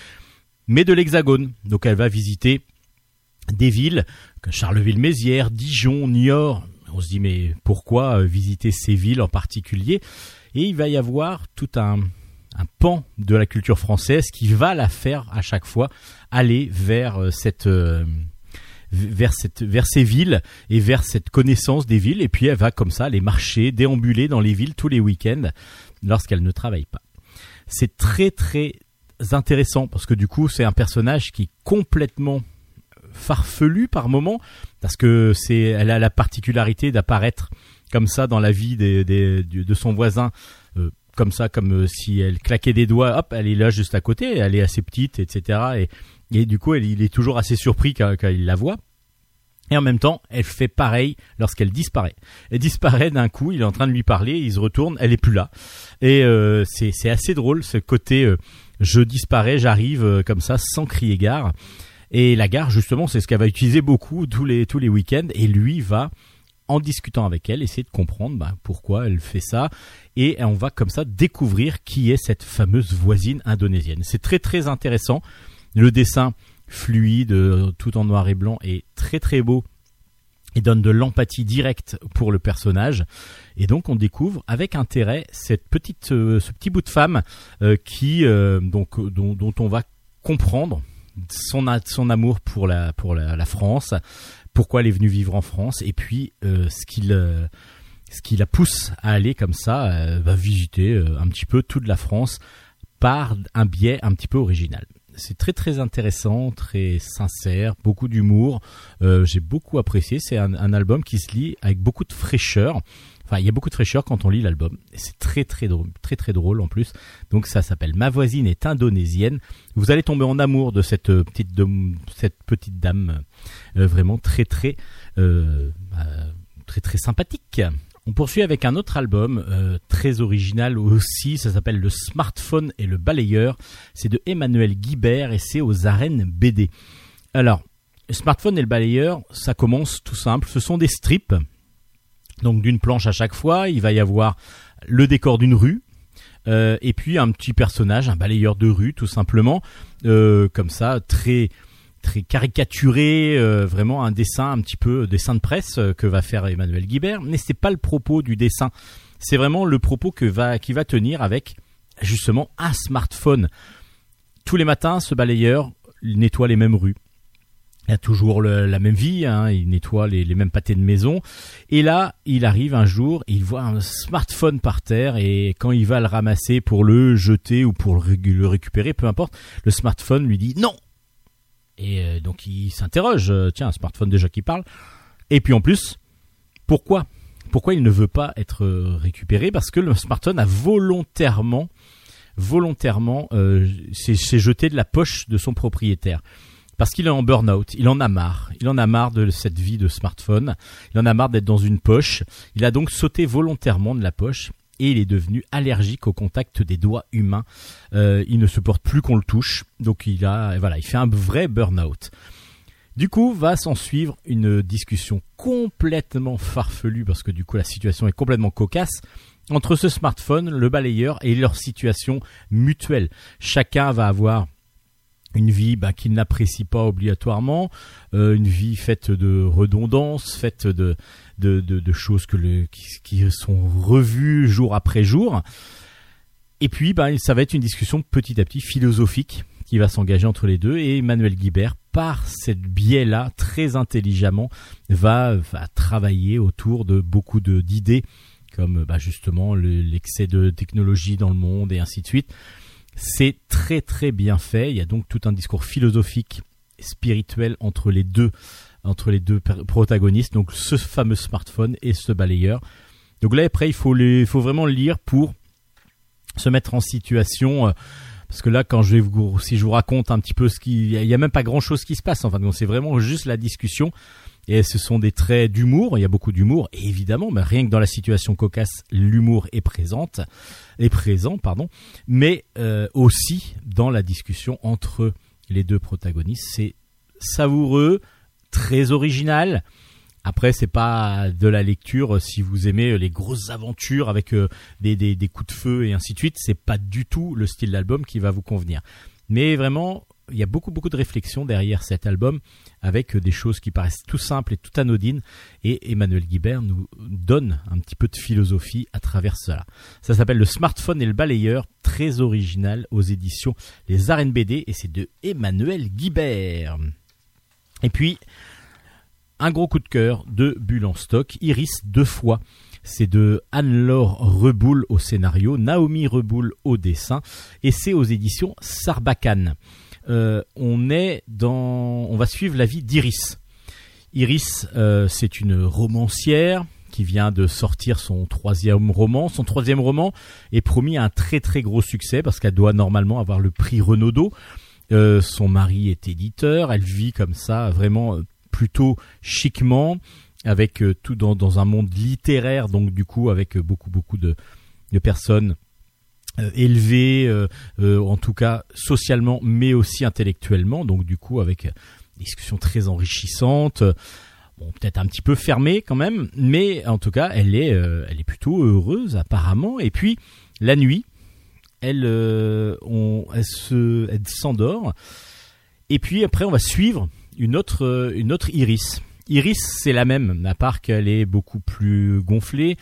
mais de l'Hexagone. Donc elle va visiter des villes comme Charleville-Mézières, Dijon, Niort. On se dit mais pourquoi euh, visiter ces villes en particulier? Et il va y avoir tout un, pan de la culture française qui va la faire à chaque fois aller vers cette vers cette vers ces villes et vers cette connaissance des villes. Et puis elle va comme ça aller marcher déambuler dans les villes tous les week-ends lorsqu'elle ne travaille pas. C'est très très intéressant parce que du coup c'est un personnage qui est complètement farfelu par moment parce que c'est elle a la particularité d'apparaître comme ça dans la vie des, des- de son voisin euh, comme ça comme euh, si elle claquait des doigts hop elle est là juste à côté elle est assez petite etc et, et du coup il est toujours assez surpris quand, il la voit et en même temps, elle fait pareil lorsqu'elle disparaît. Elle disparaît d'un coup, il est en train de lui parler, il se retourne, elle est plus là. Et euh, c'est c'est assez drôle ce côté euh, je disparais, j'arrive euh, comme ça sans crier gare. Et la gare justement, c'est ce qu'elle va utiliser beaucoup tous les tous les week-ends. Et lui va en discutant avec elle, essayer de comprendre bah, pourquoi elle fait ça, et on va comme ça découvrir qui est cette fameuse voisine indonésienne. C'est très très intéressant. Le dessin fluide, euh, tout en noir et blanc, est très très beau et donne de l'empathie directe pour le personnage. Et donc on découvre avec intérêt euh, ce petit bout de femme euh, qui, dont, on va comprendre son, son amour pour la, France, pourquoi elle est venue vivre en France, et puis ce qui la pousse à aller comme ça, va visiter euh, un petit peu toute la France par un biais un petit peu original. C'est très très intéressant, très sincère, beaucoup d'humour. Euh, J'ai beaucoup apprécié. C'est un, album qui se lit avec beaucoup de fraîcheur. Enfin, il y a beaucoup de fraîcheur quand on lit l'album. C'est très très drôle, très très drôle en plus. Donc ça s'appelle Ma voisine est indonésienne. Vous allez tomber en amour de cette euh, petite cette petite dame, euh, vraiment très très euh, très très sympathique. On poursuit avec un autre album euh, très original aussi, ça s'appelle Le smartphone et le balayeur. C'est de Emmanuel Guibert et c'est aux arènes BD. Alors, le smartphone et le balayeur, ça commence tout simple, ce sont des strips. Donc d'une planche à chaque fois, il va y avoir le décor d'une rue, euh, et puis un petit personnage, un balayeur de rue tout simplement, euh, comme ça, très très caricaturé, euh, vraiment un dessin un petit peu dessin de presse euh, que va faire Emmanuel Guibert, mais c'est pas le propos du dessin, c'est vraiment le propos que va qui va tenir avec justement un smartphone. Tous les matins, ce balayeur nettoie les mêmes rues. Il a toujours la même vie, hein, il nettoie les, mêmes pâtés de maison. Et là, il arrive un jour, il voit un smartphone par terre et quand il va le ramasser pour le jeter ou pour le récupérer, peu importe, le smartphone lui dit non. Et euh, donc il s'interroge, euh, tiens, un smartphone déjà qui parle. Et puis en plus, pourquoi? Pourquoi il ne veut pas être euh, récupéré? Parce que le smartphone a volontairement, volontairement, euh, s'est jeté de la poche de son propriétaire. Parce qu'il est en burn-out, il en a marre, il en a marre de cette vie de smartphone, il en a marre d'être dans une poche, il a donc sauté volontairement de la poche et il est devenu allergique au contact des doigts humains, Euh, il ne supporte plus qu'on le touche, donc il a, voilà, il fait un vrai burn-out. Du coup, va s'en suivre une discussion complètement farfelue, parce que du coup la situation est complètement cocasse, entre ce smartphone, le balayeur et leur situation mutuelle. Chacun va avoir une vie bah, qu'il n'apprécie pas obligatoirement, euh, une vie faite de redondance, faite de, de, de, de choses que le, qui, qui sont revues jour après jour. Et puis, bah, ça va être une discussion petit à petit philosophique qui va s'engager entre les deux. Et Emmanuel Guibert, par cette biais-là, très intelligemment, va, va travailler autour de beaucoup d'idées, comme bah, justement le- l'excès de technologie dans le monde et ainsi de suite. C'est très très bien fait. Il y a donc tout un discours philosophique, spirituel entre les deux, entre les deux protagonistes. Donc ce fameux smartphone et ce balayeur. Donc là après, il faut les, il faut vraiment lire pour se mettre en situation. euh, parce que là, quand je si je vous raconte un petit peu ce qui, il y a- il y a même pas grand chose qui se passe. Enfin, c'est vraiment juste la discussion. Et ce sont des traits d'humour. Il y a beaucoup d'humour. Évidemment, mais rien que dans la situation cocasse, l'humour est présente, est présent, pardon. Mais euh, aussi dans la discussion entre les deux protagonistes, c'est savoureux, très original. Après, c'est pas de la lecture si vous aimez les grosses aventures avec euh, des, des, des coups de feu et ainsi de suite. C'est pas du tout le style d'album qui va vous convenir. Mais vraiment, il y a beaucoup beaucoup de réflexions derrière cet album avec euh, des choses qui paraissent tout simples et tout anodines et Emmanuel Guibert nous donne un petit peu de philosophie à travers cela. Ça s'appelle Le smartphone et le balayeur, très original aux éditions Les Arènes et c'est de Emmanuel Guibert. Et puis un gros coup de cœur de Bulle en stock, Iris deux fois. C'est de Anne-Laure Reboul au scénario, Naomi Reboul au dessin, et c'est aux éditions Sarbacane. Euh, on est dans, on va suivre la vie d'Iris. Iris, euh, c'est une romancière qui vient de sortir son troisième roman. Son troisième roman est promis un très très gros succès parce qu'elle doit normalement avoir le prix Renaudot. Euh, son mari est éditeur, elle vit comme ça vraiment plutôt chiquement avec tout dans, un monde littéraire donc du coup avec beaucoup beaucoup de personnes euh, élevées euh, euh, en tout cas socialement mais aussi intellectuellement donc du coup avec euh, des discussions très enrichissantes bon peut-être un petit peu fermée quand même mais en tout cas elle est euh, elle est plutôt heureuse apparemment et puis la nuit elle euh, on, elle se elle s'endort et puis après on va suivre une autre euh, une autre iris Iris, c'est la même, à part qu'elle est beaucoup plus gonflée.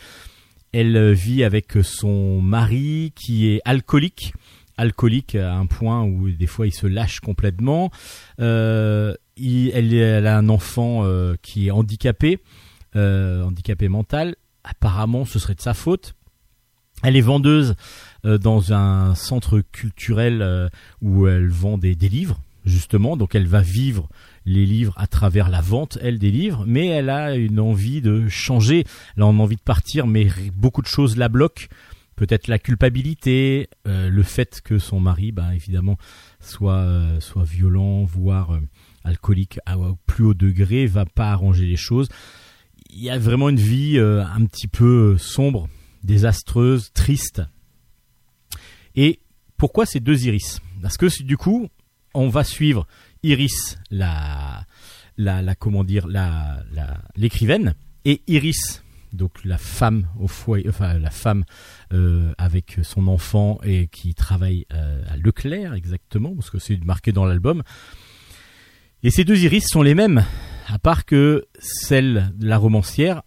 Elle vit avec son mari qui est alcoolique. Alcoolique à un point où des fois il se lâche complètement. Euh, elle, a un enfant euh, qui est handicapé, euh, handicapé mental. Apparemment, ce serait de sa faute. Elle est vendeuse dans un centre culturel où elle vend des livres, justement. Donc elle va vivre les livres à travers la vente, elle, des livres, mais elle a une envie de changer, elle a envie de partir, mais beaucoup de choses la bloquent. Peut-être la culpabilité, euh, le fait que son mari, bah, évidemment, soit, euh, soit violent, voire euh, alcoolique à, au plus haut degré, va pas arranger les choses. Il y a vraiment une vie un petit peu sombre, désastreuse, triste. Et pourquoi ces deux iris? Parce que du coup, on va suivre Iris, la, la, comment dire, la, l'écrivaine, et Iris, donc la femme au foyer, enfin la femme euh, avec son enfant et qui travaille euh, à Leclerc exactement, parce que c'est marqué dans l'album. Et ces deux Iris sont les mêmes, à part que celle la romancière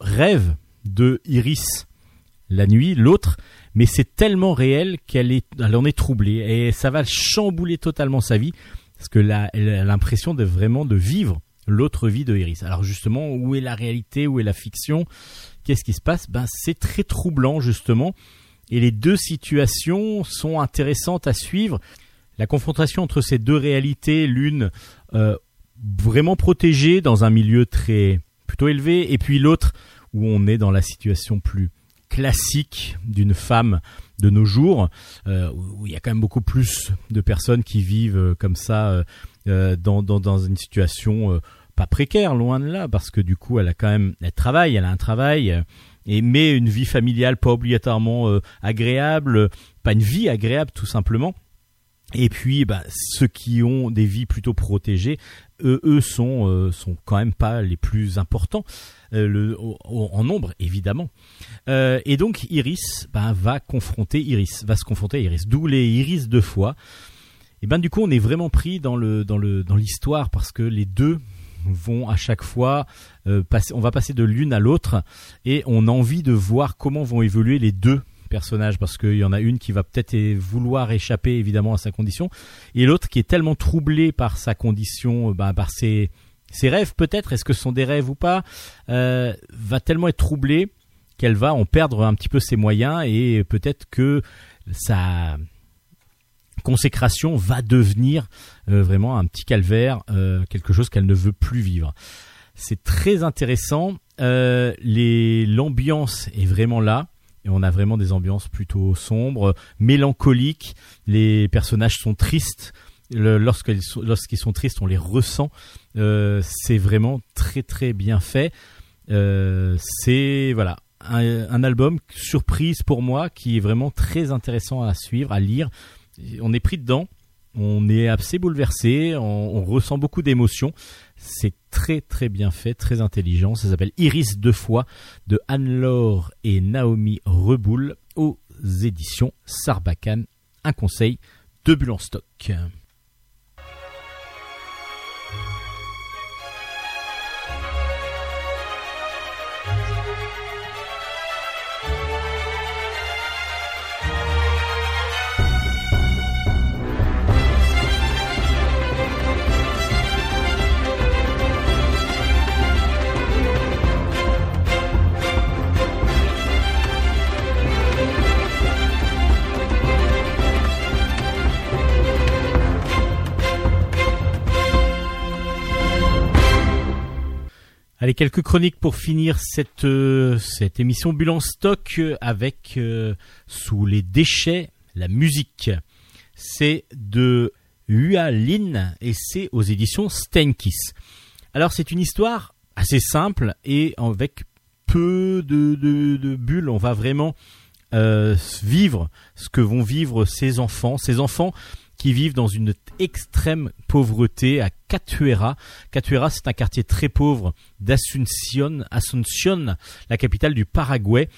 rêve de Iris la nuit, l'autre, mais c'est tellement réel qu'elle est, elle en est troublée et ça va chambouler totalement sa vie parce que a l'impression de vraiment de vivre l'autre vie de Iris. Alors justement, où est la réalité, où est la fiction? Qu'est-ce qui se passe? Ben c'est très troublant justement, et les deux situations sont intéressantes à suivre. La confrontation entre ces deux réalités, l'une euh, vraiment protégée dans un milieu très plutôt élevé, et puis l'autre où on est dans la situation plus classique d'une femme de nos jours, euh, où il y a quand même beaucoup plus de personnes qui vivent euh, comme ça euh, dans, dans, une situation pas précaire, loin de là, parce que du coup, elle a quand même, elle travaille, elle a un travail, et mais une vie familiale pas obligatoirement agréable, pas une vie agréable tout simplement. Et puis, bah, ceux qui ont des vies plutôt protégées, eux, eux sont euh, sont quand même pas les plus importants euh, en nombre, évidemment. Euh, et donc, Iris bah, va confronter Iris, va se confronter à Iris. D'où les Iris deux fois. Et ben du coup, on est vraiment pris dans l'histoire parce que les deux vont à chaque fois on va passer de l'une à l'autre et on a envie de voir comment vont évoluer les deux personnages parce qu'il y en a une qui va peut-être vouloir échapper évidemment à sa condition et l'autre qui est tellement troublée par sa condition, euh, bah, par ses ses rêves peut-être, est-ce que ce sont des rêves ou pas, euh, va tellement être troublée qu'elle va en perdre un petit peu ses moyens et peut-être que sa consécration va devenir euh, vraiment un petit calvaire, quelque chose qu'elle ne veut plus vivre. C'est très intéressant. L'ambiance est vraiment là. On a vraiment des ambiances plutôt sombres, mélancoliques. Les personnages sont tristes. Lorsqu'ils sont, tristes, on les ressent. Euh, c'est vraiment très très bien fait. Euh, c'est voilà un album surprise pour moi qui est vraiment très intéressant à suivre, à lire. On est pris dedans, on est assez bouleversé, on, ressent beaucoup d'émotions. C'est très très bien fait, très intelligent. Ça s'appelle Iris deux fois de Anne-Laure et Naomi Reboul aux éditions Sarbacane. Un conseil de Bulle en stock. Allez, quelques chroniques pour finir cette, euh, cette émission Bulle en stock euh, avec euh, Sous les déchets, la musique. C'est de Hua Lin et c'est aux éditions Steinkiss. Alors c'est une histoire assez simple et avec peu de, bulles. On va vraiment vivre ce que vont vivre ces enfants. Ces enfants vivent dans une extrême pauvreté à Catuera. Catuera, c'est un quartier très pauvre d'Asunción, Asunción, la capitale du Paraguay.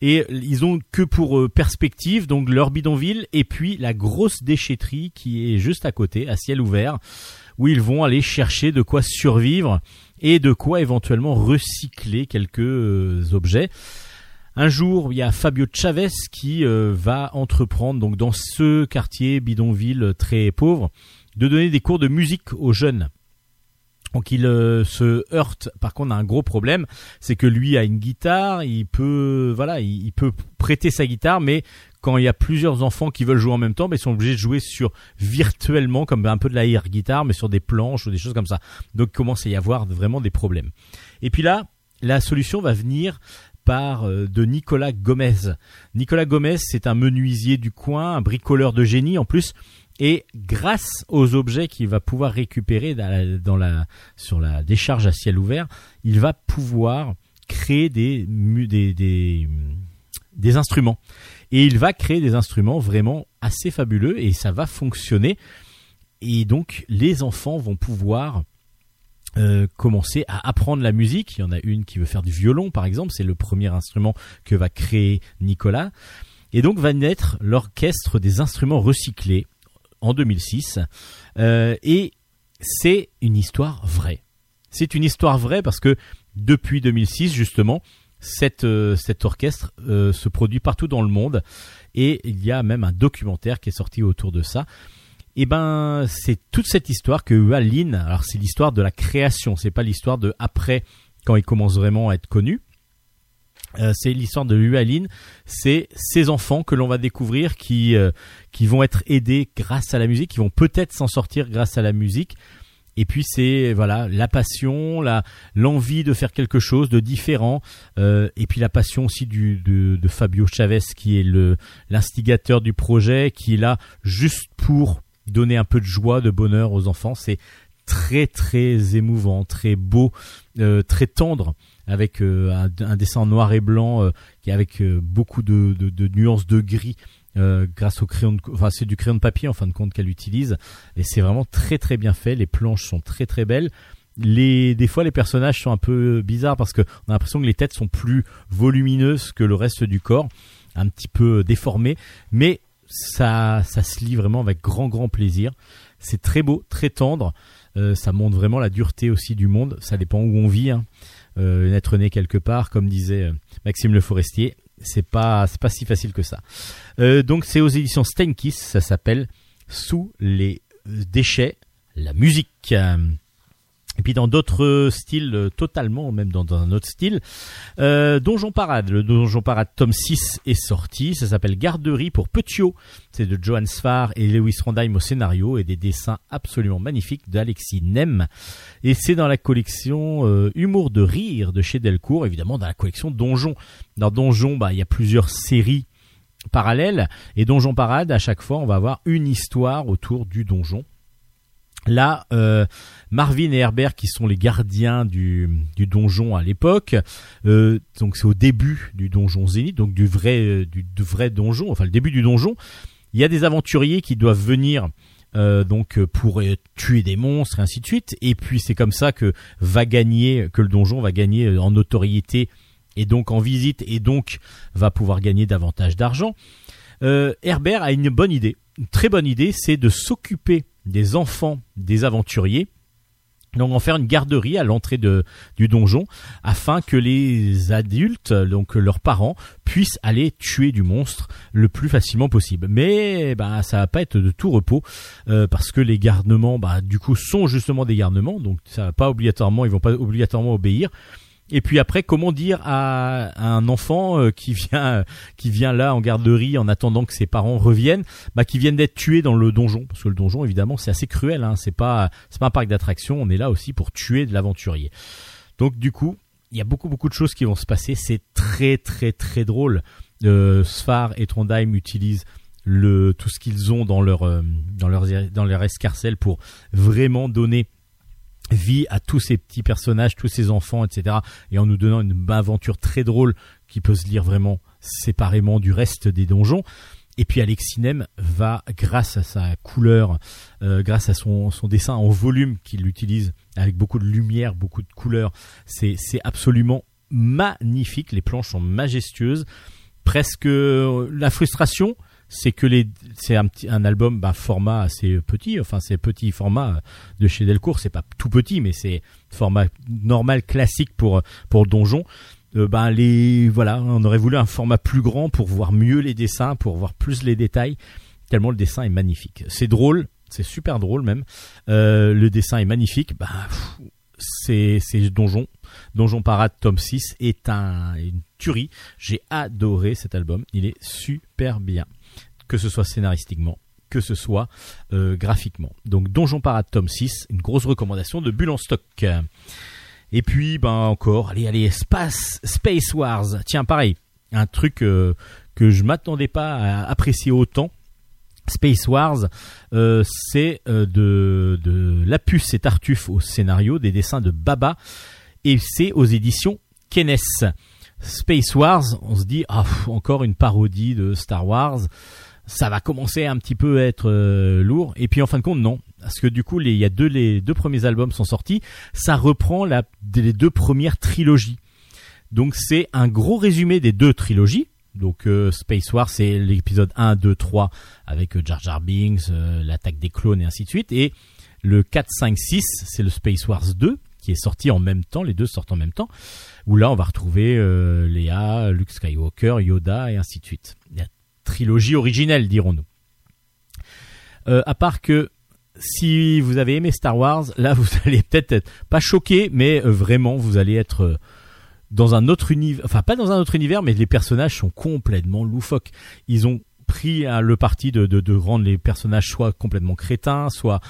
Et ils ont que pour euh, perspective donc leur bidonville et puis la grosse déchetterie qui est juste à côté, à ciel ouvert, où ils vont aller chercher de quoi survivre et de quoi éventuellement recycler quelques euh, objets. Un jour, il y a Fabio Chavez qui euh, va entreprendre donc dans ce quartier bidonville très pauvre de donner des cours de musique aux jeunes. Donc il euh, se heurte par contre à un gros problème, c'est que lui a une guitare, il peut voilà, il, peut prêter sa guitare mais quand il y a plusieurs enfants qui veulent jouer en même temps, ben, ils sont obligés de jouer sur virtuellement comme un peu de la air guitare mais sur des planches ou des choses comme ça. Donc il commence à y avoir vraiment des problèmes. Et puis là, la solution va venir par euh, de Nicolas Gomez. Nicolas Gomez, c'est un menuisier du coin, un bricoleur de génie en plus. Et grâce aux objets qu'il va pouvoir récupérer dans la- sur la décharge à ciel ouvert, il va pouvoir créer des, des, des instruments. Et il va créer des instruments vraiment assez fabuleux et ça va fonctionner. Et donc les enfants vont pouvoir euh, commencer à apprendre la musique. Il y en a une qui veut faire du violon, par exemple. C'est le premier instrument que va créer Nicolas. Et donc va naître l'orchestre des instruments recyclés en 2006. Euh, et c'est une histoire vraie. C'est une histoire vraie parce que depuis 2006, justement, cette, euh, cet orchestre euh, se produit partout dans le monde. Et il y a même un documentaire qui est sorti autour de ça. Et ben, c'est toute cette histoire que Hua Lin, alors c'est l'histoire de la création, c'est pas l'histoire de après quand il commence vraiment à être connu. Euh, c'est l'histoire de Hua Lin, c'est ces enfants que l'on va découvrir qui euh, qui vont être aidés grâce à la musique, qui vont peut-être s'en sortir grâce à la musique. Et puis c'est voilà la passion, la l'envie de faire quelque chose de différent, euh, et puis la passion aussi du de, de Fabio Chavez qui est le l'instigateur du projet, qui est là juste pour donner un peu de joie, de bonheur aux enfants. C'est très très émouvant, très beau, euh, très tendre, avec euh, un, dessin noir et blanc, euh, qui est avec beaucoup de, nuances de gris. grâce au crayon, de, enfin c'est du crayon de papier en fin de compte qu'elle utilise, et c'est vraiment très très bien fait. Les planches sont très très belles. Les, des fois les personnages sont un peu bizarres parce que on a l'impression que les têtes sont plus volumineuses que le reste du corps, un petit peu déformées, mais ça, ça se lit vraiment avec grand grand plaisir. C'est très beau, très tendre. Euh, ça montre vraiment la dureté aussi du monde. Ça dépend où on vit. Hein. Euh, N'être né quelque part, comme disait euh, Maxime Le Forestier, c'est pas c'est pas si facile que ça. Donc c'est aux éditions Steinkiss. Ça s'appelle Sous les déchets, la musique. Et puis dans d'autres styles, euh, totalement, même dans, un autre style, euh, Donjon Parade. Le Donjon Parade tome 6 est sorti. Ça s'appelle Garderie pour Petiot. C'est de Johan Sfar et Lewis Trondheim au scénario et des dessins absolument magnifiques d'Alexis Nem. Et c'est dans la collection euh, Humour de rire de chez Delcourt, évidemment dans la collection Donjon. Dans Donjon, bah, il y a plusieurs séries parallèles et Donjon Parade, à chaque fois, on va avoir une histoire autour du donjon. Là, euh, Marvin et Herbert, qui sont les gardiens du, donjon à l'époque, euh, donc c'est au début du donjon Zénith, donc du vrai, euh, du, vrai donjon, enfin le début du donjon. Il y a des aventuriers qui doivent venir donc pour tuer des monstres et ainsi de suite. Et puis c'est comme ça que va gagner, que le donjon va gagner en notoriété et donc en visite et donc va pouvoir gagner davantage d'argent. Herbert a une bonne idée, une très bonne idée, c'est de s'occuper des enfants des aventuriers. Donc en faire une garderie à l'entrée de, du donjon afin que les adultes, donc leurs parents, puissent aller tuer du monstre le plus facilement possible. Mais bah ça va pas être de tout repos euh, parce que les garnements, bah du coup, sont justement des garnements, donc ça va pas obligatoirement, ils vont pas obligatoirement obéir. Et puis après, comment dire à, un enfant euh, qui vient qui vient là en garderie en attendant que ses parents reviennent, bah qui viennent d'être tués dans le donjon parce que le donjon évidemment c'est assez cruel, hein, c'est pas c'est pas un parc d'attractions, on est là aussi pour tuer de l'aventurier. Donc du coup, il y a beaucoup beaucoup de choses qui vont se passer. C'est très très très drôle. Euh, Sfar et Trondheim utilisent le tout ce qu'ils ont dans leur euh, dans leurs dans leur escarcelle pour vraiment donner vie à tous ces petits personnages, tous ces enfants, etc. Et en nous donnant une aventure très drôle qui peut se lire vraiment séparément du reste des donjons. Et puis Alexinem va, grâce à sa couleur, euh, grâce à son, dessin en volume qu'il utilise avec beaucoup de lumière, beaucoup de couleurs, c'est c'est absolument magnifique. Les planches sont majestueuses. Presque euh, la frustration, c'est que les c'est un un album bah, format assez petit. Enfin, c'est petit format de chez Delcourt. C'est pas tout petit, mais c'est format normal classique pour pour donjon ben les voilà, on aurait voulu un format plus grand pour voir mieux les dessins, pour voir plus les détails. Tellement le dessin est magnifique. C'est drôle, c'est super drôle même. Euh, le dessin est magnifique. Pff, c'est c'est donjon. Donjon Parade tome 6 est un, une tuerie. J'ai adoré cet album. Il est super bien, que ce soit scénaristiquement, que ce soit euh, graphiquement. Donc Donjon Parade tome 6, une grosse recommandation de Bulle stock. Et puis, ben encore, allez, allez, Space, Space Wars. Tiens, pareil, un truc euh, que je m'attendais pas à apprécier autant. Space Wars, euh, c'est de, de Lapus et Tartuffe au scénario, des dessins de Baba, et c'est aux éditions Kenes. Space Wars, on se dit, ah, encore une parodie de Star Wars, ça va commencer un petit peu à être euh, lourd, et puis en fin de compte, non. Parce que du coup, les, il y a deux, les deux premiers albums sont sortis, ça reprend les deux premières trilogies. Donc c'est un gros résumé des deux trilogies. Donc euh, Space War c'est l'épisode 1, 2, 3 avec euh, Jar Jar Binks, euh, l'attaque des clones et ainsi de suite. Et le 4, 5, 6 c'est le Space Wars 2 qui est sorti en même temps, les deux sortent en même temps, où là on va retrouver Léa, Luke Skywalker, Yoda et ainsi de suite. La trilogie originelle dirons-nous. Euh, à part que si vous avez aimé Star Wars, là vous allez peut-être être pas choqué, mais euh, vraiment vous allez être euh, dans un autre univers, enfin pas dans un autre univers, mais les personnages sont complètement loufoques. Ils ont pris hein, le parti de, rendre les personnages soit complètement crétins, soit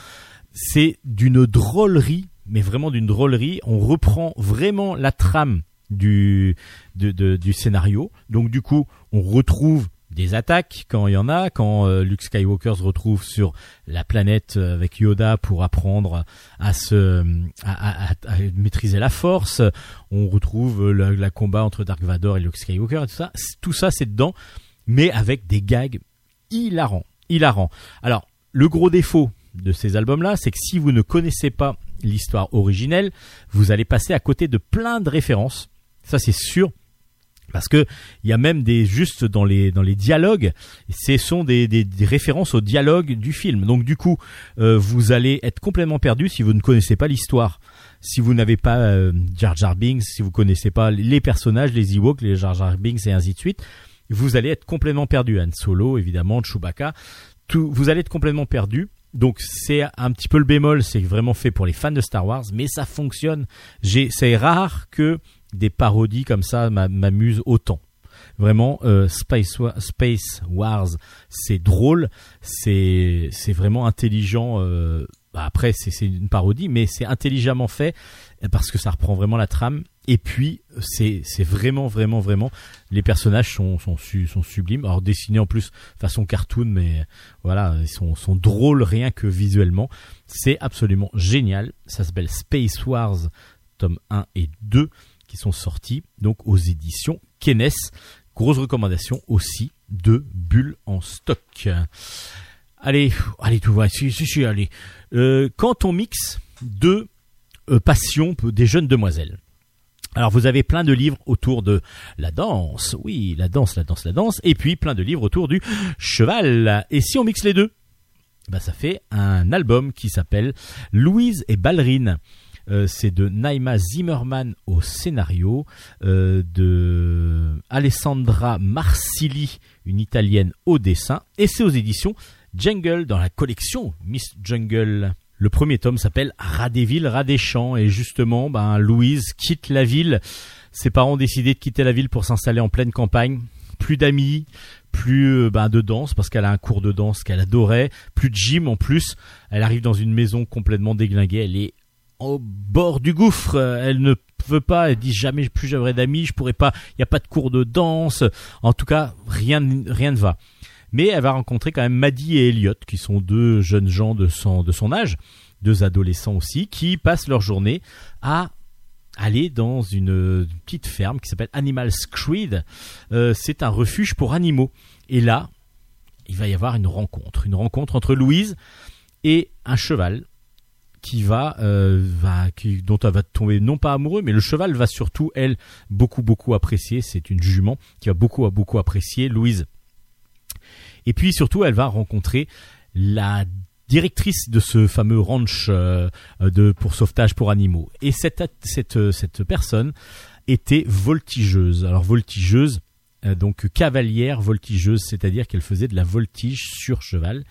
c'est d'une drôlerie, mais vraiment d'une drôlerie. On reprend vraiment la trame du du scénario. Donc du coup, on retrouve des attaques quand il y en a, quand euh, Luke Skywalker se retrouve sur la planète euh, avec Yoda pour apprendre à se à, à- maîtriser la force. On retrouve euh, le, la combat entre Dark Vador et Luke Skywalker et tout ça. Tout ça c'est dedans, mais avec des gags hilarants, hilarants. Alors le gros défaut de ces albums-là, c'est que si vous ne connaissez pas l'histoire originelle, vous allez passer à côté de plein de références. Ça c'est sûr. Parce que il y a même des juste dans les dans les dialogues, ce sont des, des, des références au dialogue du film. Donc du coup, euh, vous allez être complètement perdu si vous ne connaissez pas l'histoire. Si vous n'avez pas euh, Jar Jar Binks, si vous connaissez pas les personnages, les Ewoks, les Jar Jar Binks et ainsi de suite, vous allez être complètement perdu. Han Solo, évidemment, Chewbacca, tout, vous allez être complètement perdu. Donc c'est un petit peu le bémol, c'est vraiment fait pour les fans de Star Wars, mais ça fonctionne. J'ai, c'est rare que des parodies comme ça m'a- m'amusent autant. Vraiment, euh, Space, Wa- Space Wars, c'est drôle, c'est vraiment intelligent. euh, bah après, c'est une parodie, mais c'est intelligemment fait euh, parce que ça reprend vraiment la trame. Et puis, c'est vraiment, vraiment, vraiment. Les personnages sont sublimes. Alors dessinés en plus façon cartoon, mais voilà, ils sont sont drôles rien que visuellement. C'est absolument génial. Ça s'appelle Space Wars tome 1 et 2 qui sont sortis donc aux éditions Kenes. Grosse recommandation aussi de Bulle en stock. Allez, allez tout va, si, si, si, allez. Euh, quand on mixe deux euh, passions des jeunes demoiselles. Alors vous avez plein de livres autour de la danse, oui, la danse, la danse, la danse, et puis plein de livres autour du cheval. Et si on mixe les deux, bah ça fait un album qui s'appelle Louise et Ballerine. Euh, c'est de Naima Zimmerman au scénario, euh, de Alessandra Marsili, une italienne au dessin, et c'est aux éditions Jungle dans la collection Miss Jungle. Le premier tome s'appelle Radéville, Radéchamps, et justement, ben, Louise quitte la ville. Ses parents ont décidé de quitter la ville pour s'installer en pleine campagne. Plus d'amis, plus euh, ben, de danse parce qu'elle a un cours de danse qu'elle adorait, plus de gym en plus. Elle arrive dans une maison complètement déglinguée. Elle est au bord du gouffre. Elle ne veut pas, elle dit jamais plus j'aurai d'amis, je pourrais pas, il n'y a pas de cours de danse. En tout cas, rien, rien ne va. Mais elle va rencontrer quand même Maddie et Elliot, qui sont deux jeunes gens de son, de son âge, deux adolescents aussi, qui passent leur journée à aller dans une petite ferme qui s'appelle Animal Creed. Euh, c'est un refuge pour animaux. Et là, il va y avoir une rencontre, une rencontre entre Louise et un cheval qui va, euh, va qui, dont elle va tomber non pas amoureux, mais le cheval va surtout elle beaucoup beaucoup apprécier. C'est une jument qui va beaucoup beaucoup apprécier Louise. Et puis surtout, elle va rencontrer la directrice de ce fameux ranch euh, de pour sauvetage pour animaux. Et cette cette cette personne était voltigeuse. Alors voltigeuse, euh, donc cavalière voltigeuse, c'est-à-dire qu'elle faisait de la voltige sur cheval.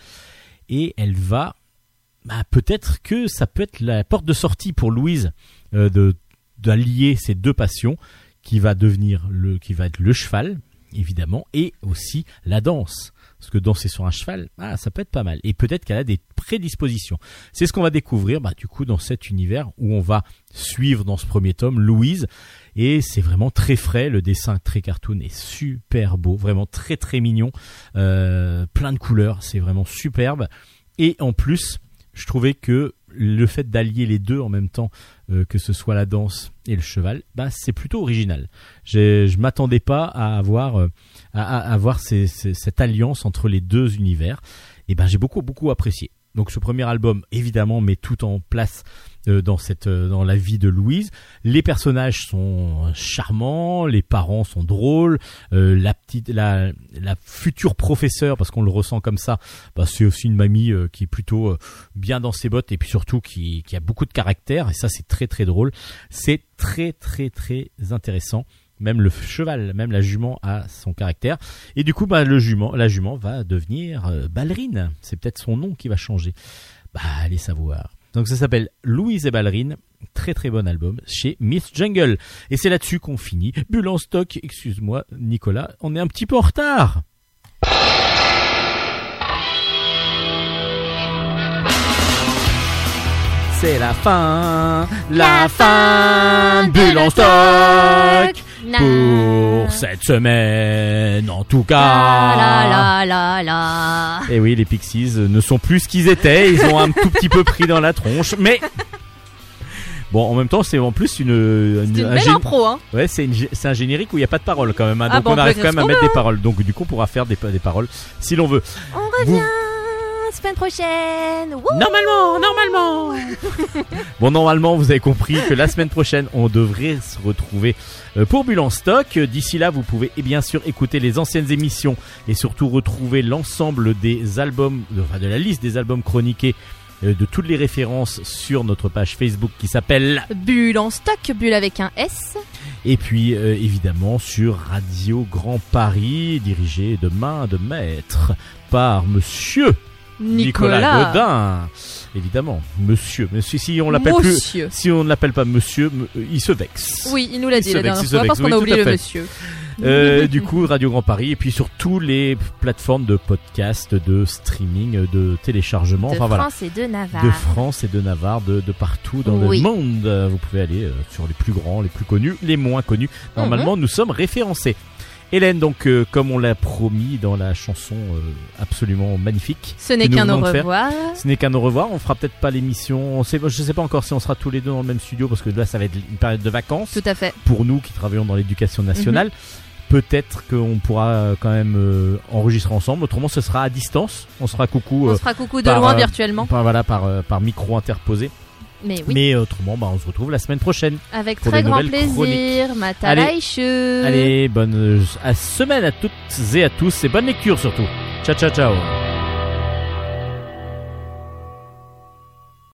Et elle va, bah, peut-être que ça peut être la porte de sortie pour Louise euh, de d'allier ces deux passions, qui va devenir le, qui va être le cheval, évidemment, et aussi la danse. Parce que danser sur un cheval, ah, ça peut être pas mal. Et peut-être qu'elle a des prédispositions. C'est ce qu'on va découvrir, bah, du coup, dans cet univers où on va suivre dans ce premier tome Louise. Et c'est vraiment très frais. Le dessin très cartoon est super beau, vraiment très très mignon, euh, plein de couleurs. C'est vraiment superbe. Et en plus, je trouvais que le fait d'allier les deux en même temps, euh, que ce soit la danse et le cheval, bah c'est plutôt original. Je m'attendais pas à avoir euh, cette alliance entre les deux univers. Et ben j'ai beaucoup beaucoup apprécié. Donc ce premier album évidemment met tout en place euh, dans cette euh, dans la vie de Louise. Les personnages sont charmants, les parents sont drôles, euh, la petite la future professeure parce qu'on le ressent comme ça, bah, c'est aussi une mamie qui est plutôt bien dans ses bottes et puis surtout qui qui a beaucoup de caractère et ça c'est très très drôle. C'est très très très intéressant. Même le cheval, même la jument a son caractère. Et du coup, bah, le jument, la jument va devenir euh, ballerine. C'est peut-être son nom qui va changer. Bah, allez savoir. Donc ça s'appelle Louise et Ballerine. Très très bon album chez Miss Jungle. Et c'est là-dessus qu'on finit. Bulle en stock, excuse-moi Nicolas, on est un petit peu en retard. C'est la fin, la fin, bulle en stock pour cette semaine en tout cas. La la la la. Et oui, les Pixies ne sont plus ce qu'ils étaient. Ils ont un tout petit peu pris dans la tronche, mais bon, en même temps, c'est en plus une, une- un belle gé- impro, hein. Ouais, c'est un générique où il n'y a pas de paroles quand même. hein. Ah donc bon, on arrive quand même à mettre des paroles. Donc du coup, on pourra faire des, des paroles si l'on veut. On Vous- revient semaine prochaine. Wouh Normalement, normalement. bon, normalement, vous avez compris que la semaine prochaine, on devrait se retrouver euh, pour Bulle en stock. D'ici là, vous pouvez et bien sûr écouter les anciennes émissions et surtout retrouver l'ensemble des albums, de- enfin de la liste des albums chroniqués euh, de toutes les références sur notre page Facebook qui s'appelle Bulle en stock, bulle avec un S. et puis euh, évidemment sur Radio Grand Paris dirigé de main de maître par monsieur Nicolas. Godin. Évidemment, monsieur. Mais si, si on l'appelle plus, Monsieur. si on ne l'appelle pas monsieur, euh, il se vexe. Oui, il nous l'a Il dit la dernière il se fois parce vexe, qu'on a oublié le monsieur. Euh, du coup, Radio Grand Paris et puis sur tous les plateformes de podcast, de streaming, de téléchargement. De enfin voilà. France et de Navarre. De France et de Navarre, de, de partout dans Oui. le monde. Vous pouvez aller euh, sur les plus grands, les plus connus, les moins connus. Normalement, Mhm. nous sommes référencés. Hélène, donc, euh, comme on l'a promis dans la chanson euh, absolument magnifique. Ce n'est qu'un au revoir. Ce n'est qu'un au revoir. On fera peut-être pas l'émission. Je sais pas encore si on sera tous les deux dans le même studio parce que là, ça va être une période de vacances Tout à fait. pour nous qui travaillons dans l'éducation nationale. Mhm. Peut-être qu'on pourra euh, quand même euh, enregistrer ensemble. Autrement, ce sera à distance. On sera coucou. On euh, se fera coucou de par, loin euh, virtuellement. par, voilà, par, par micro interposé. Mais oui, Mais autrement, bah, on se retrouve la semaine prochaine. avec pour très grand plaisir. Matalaïche. Allez, bonne euh, semaine à toutes et à tous et bonne lecture surtout. Ciao, ciao, ciao.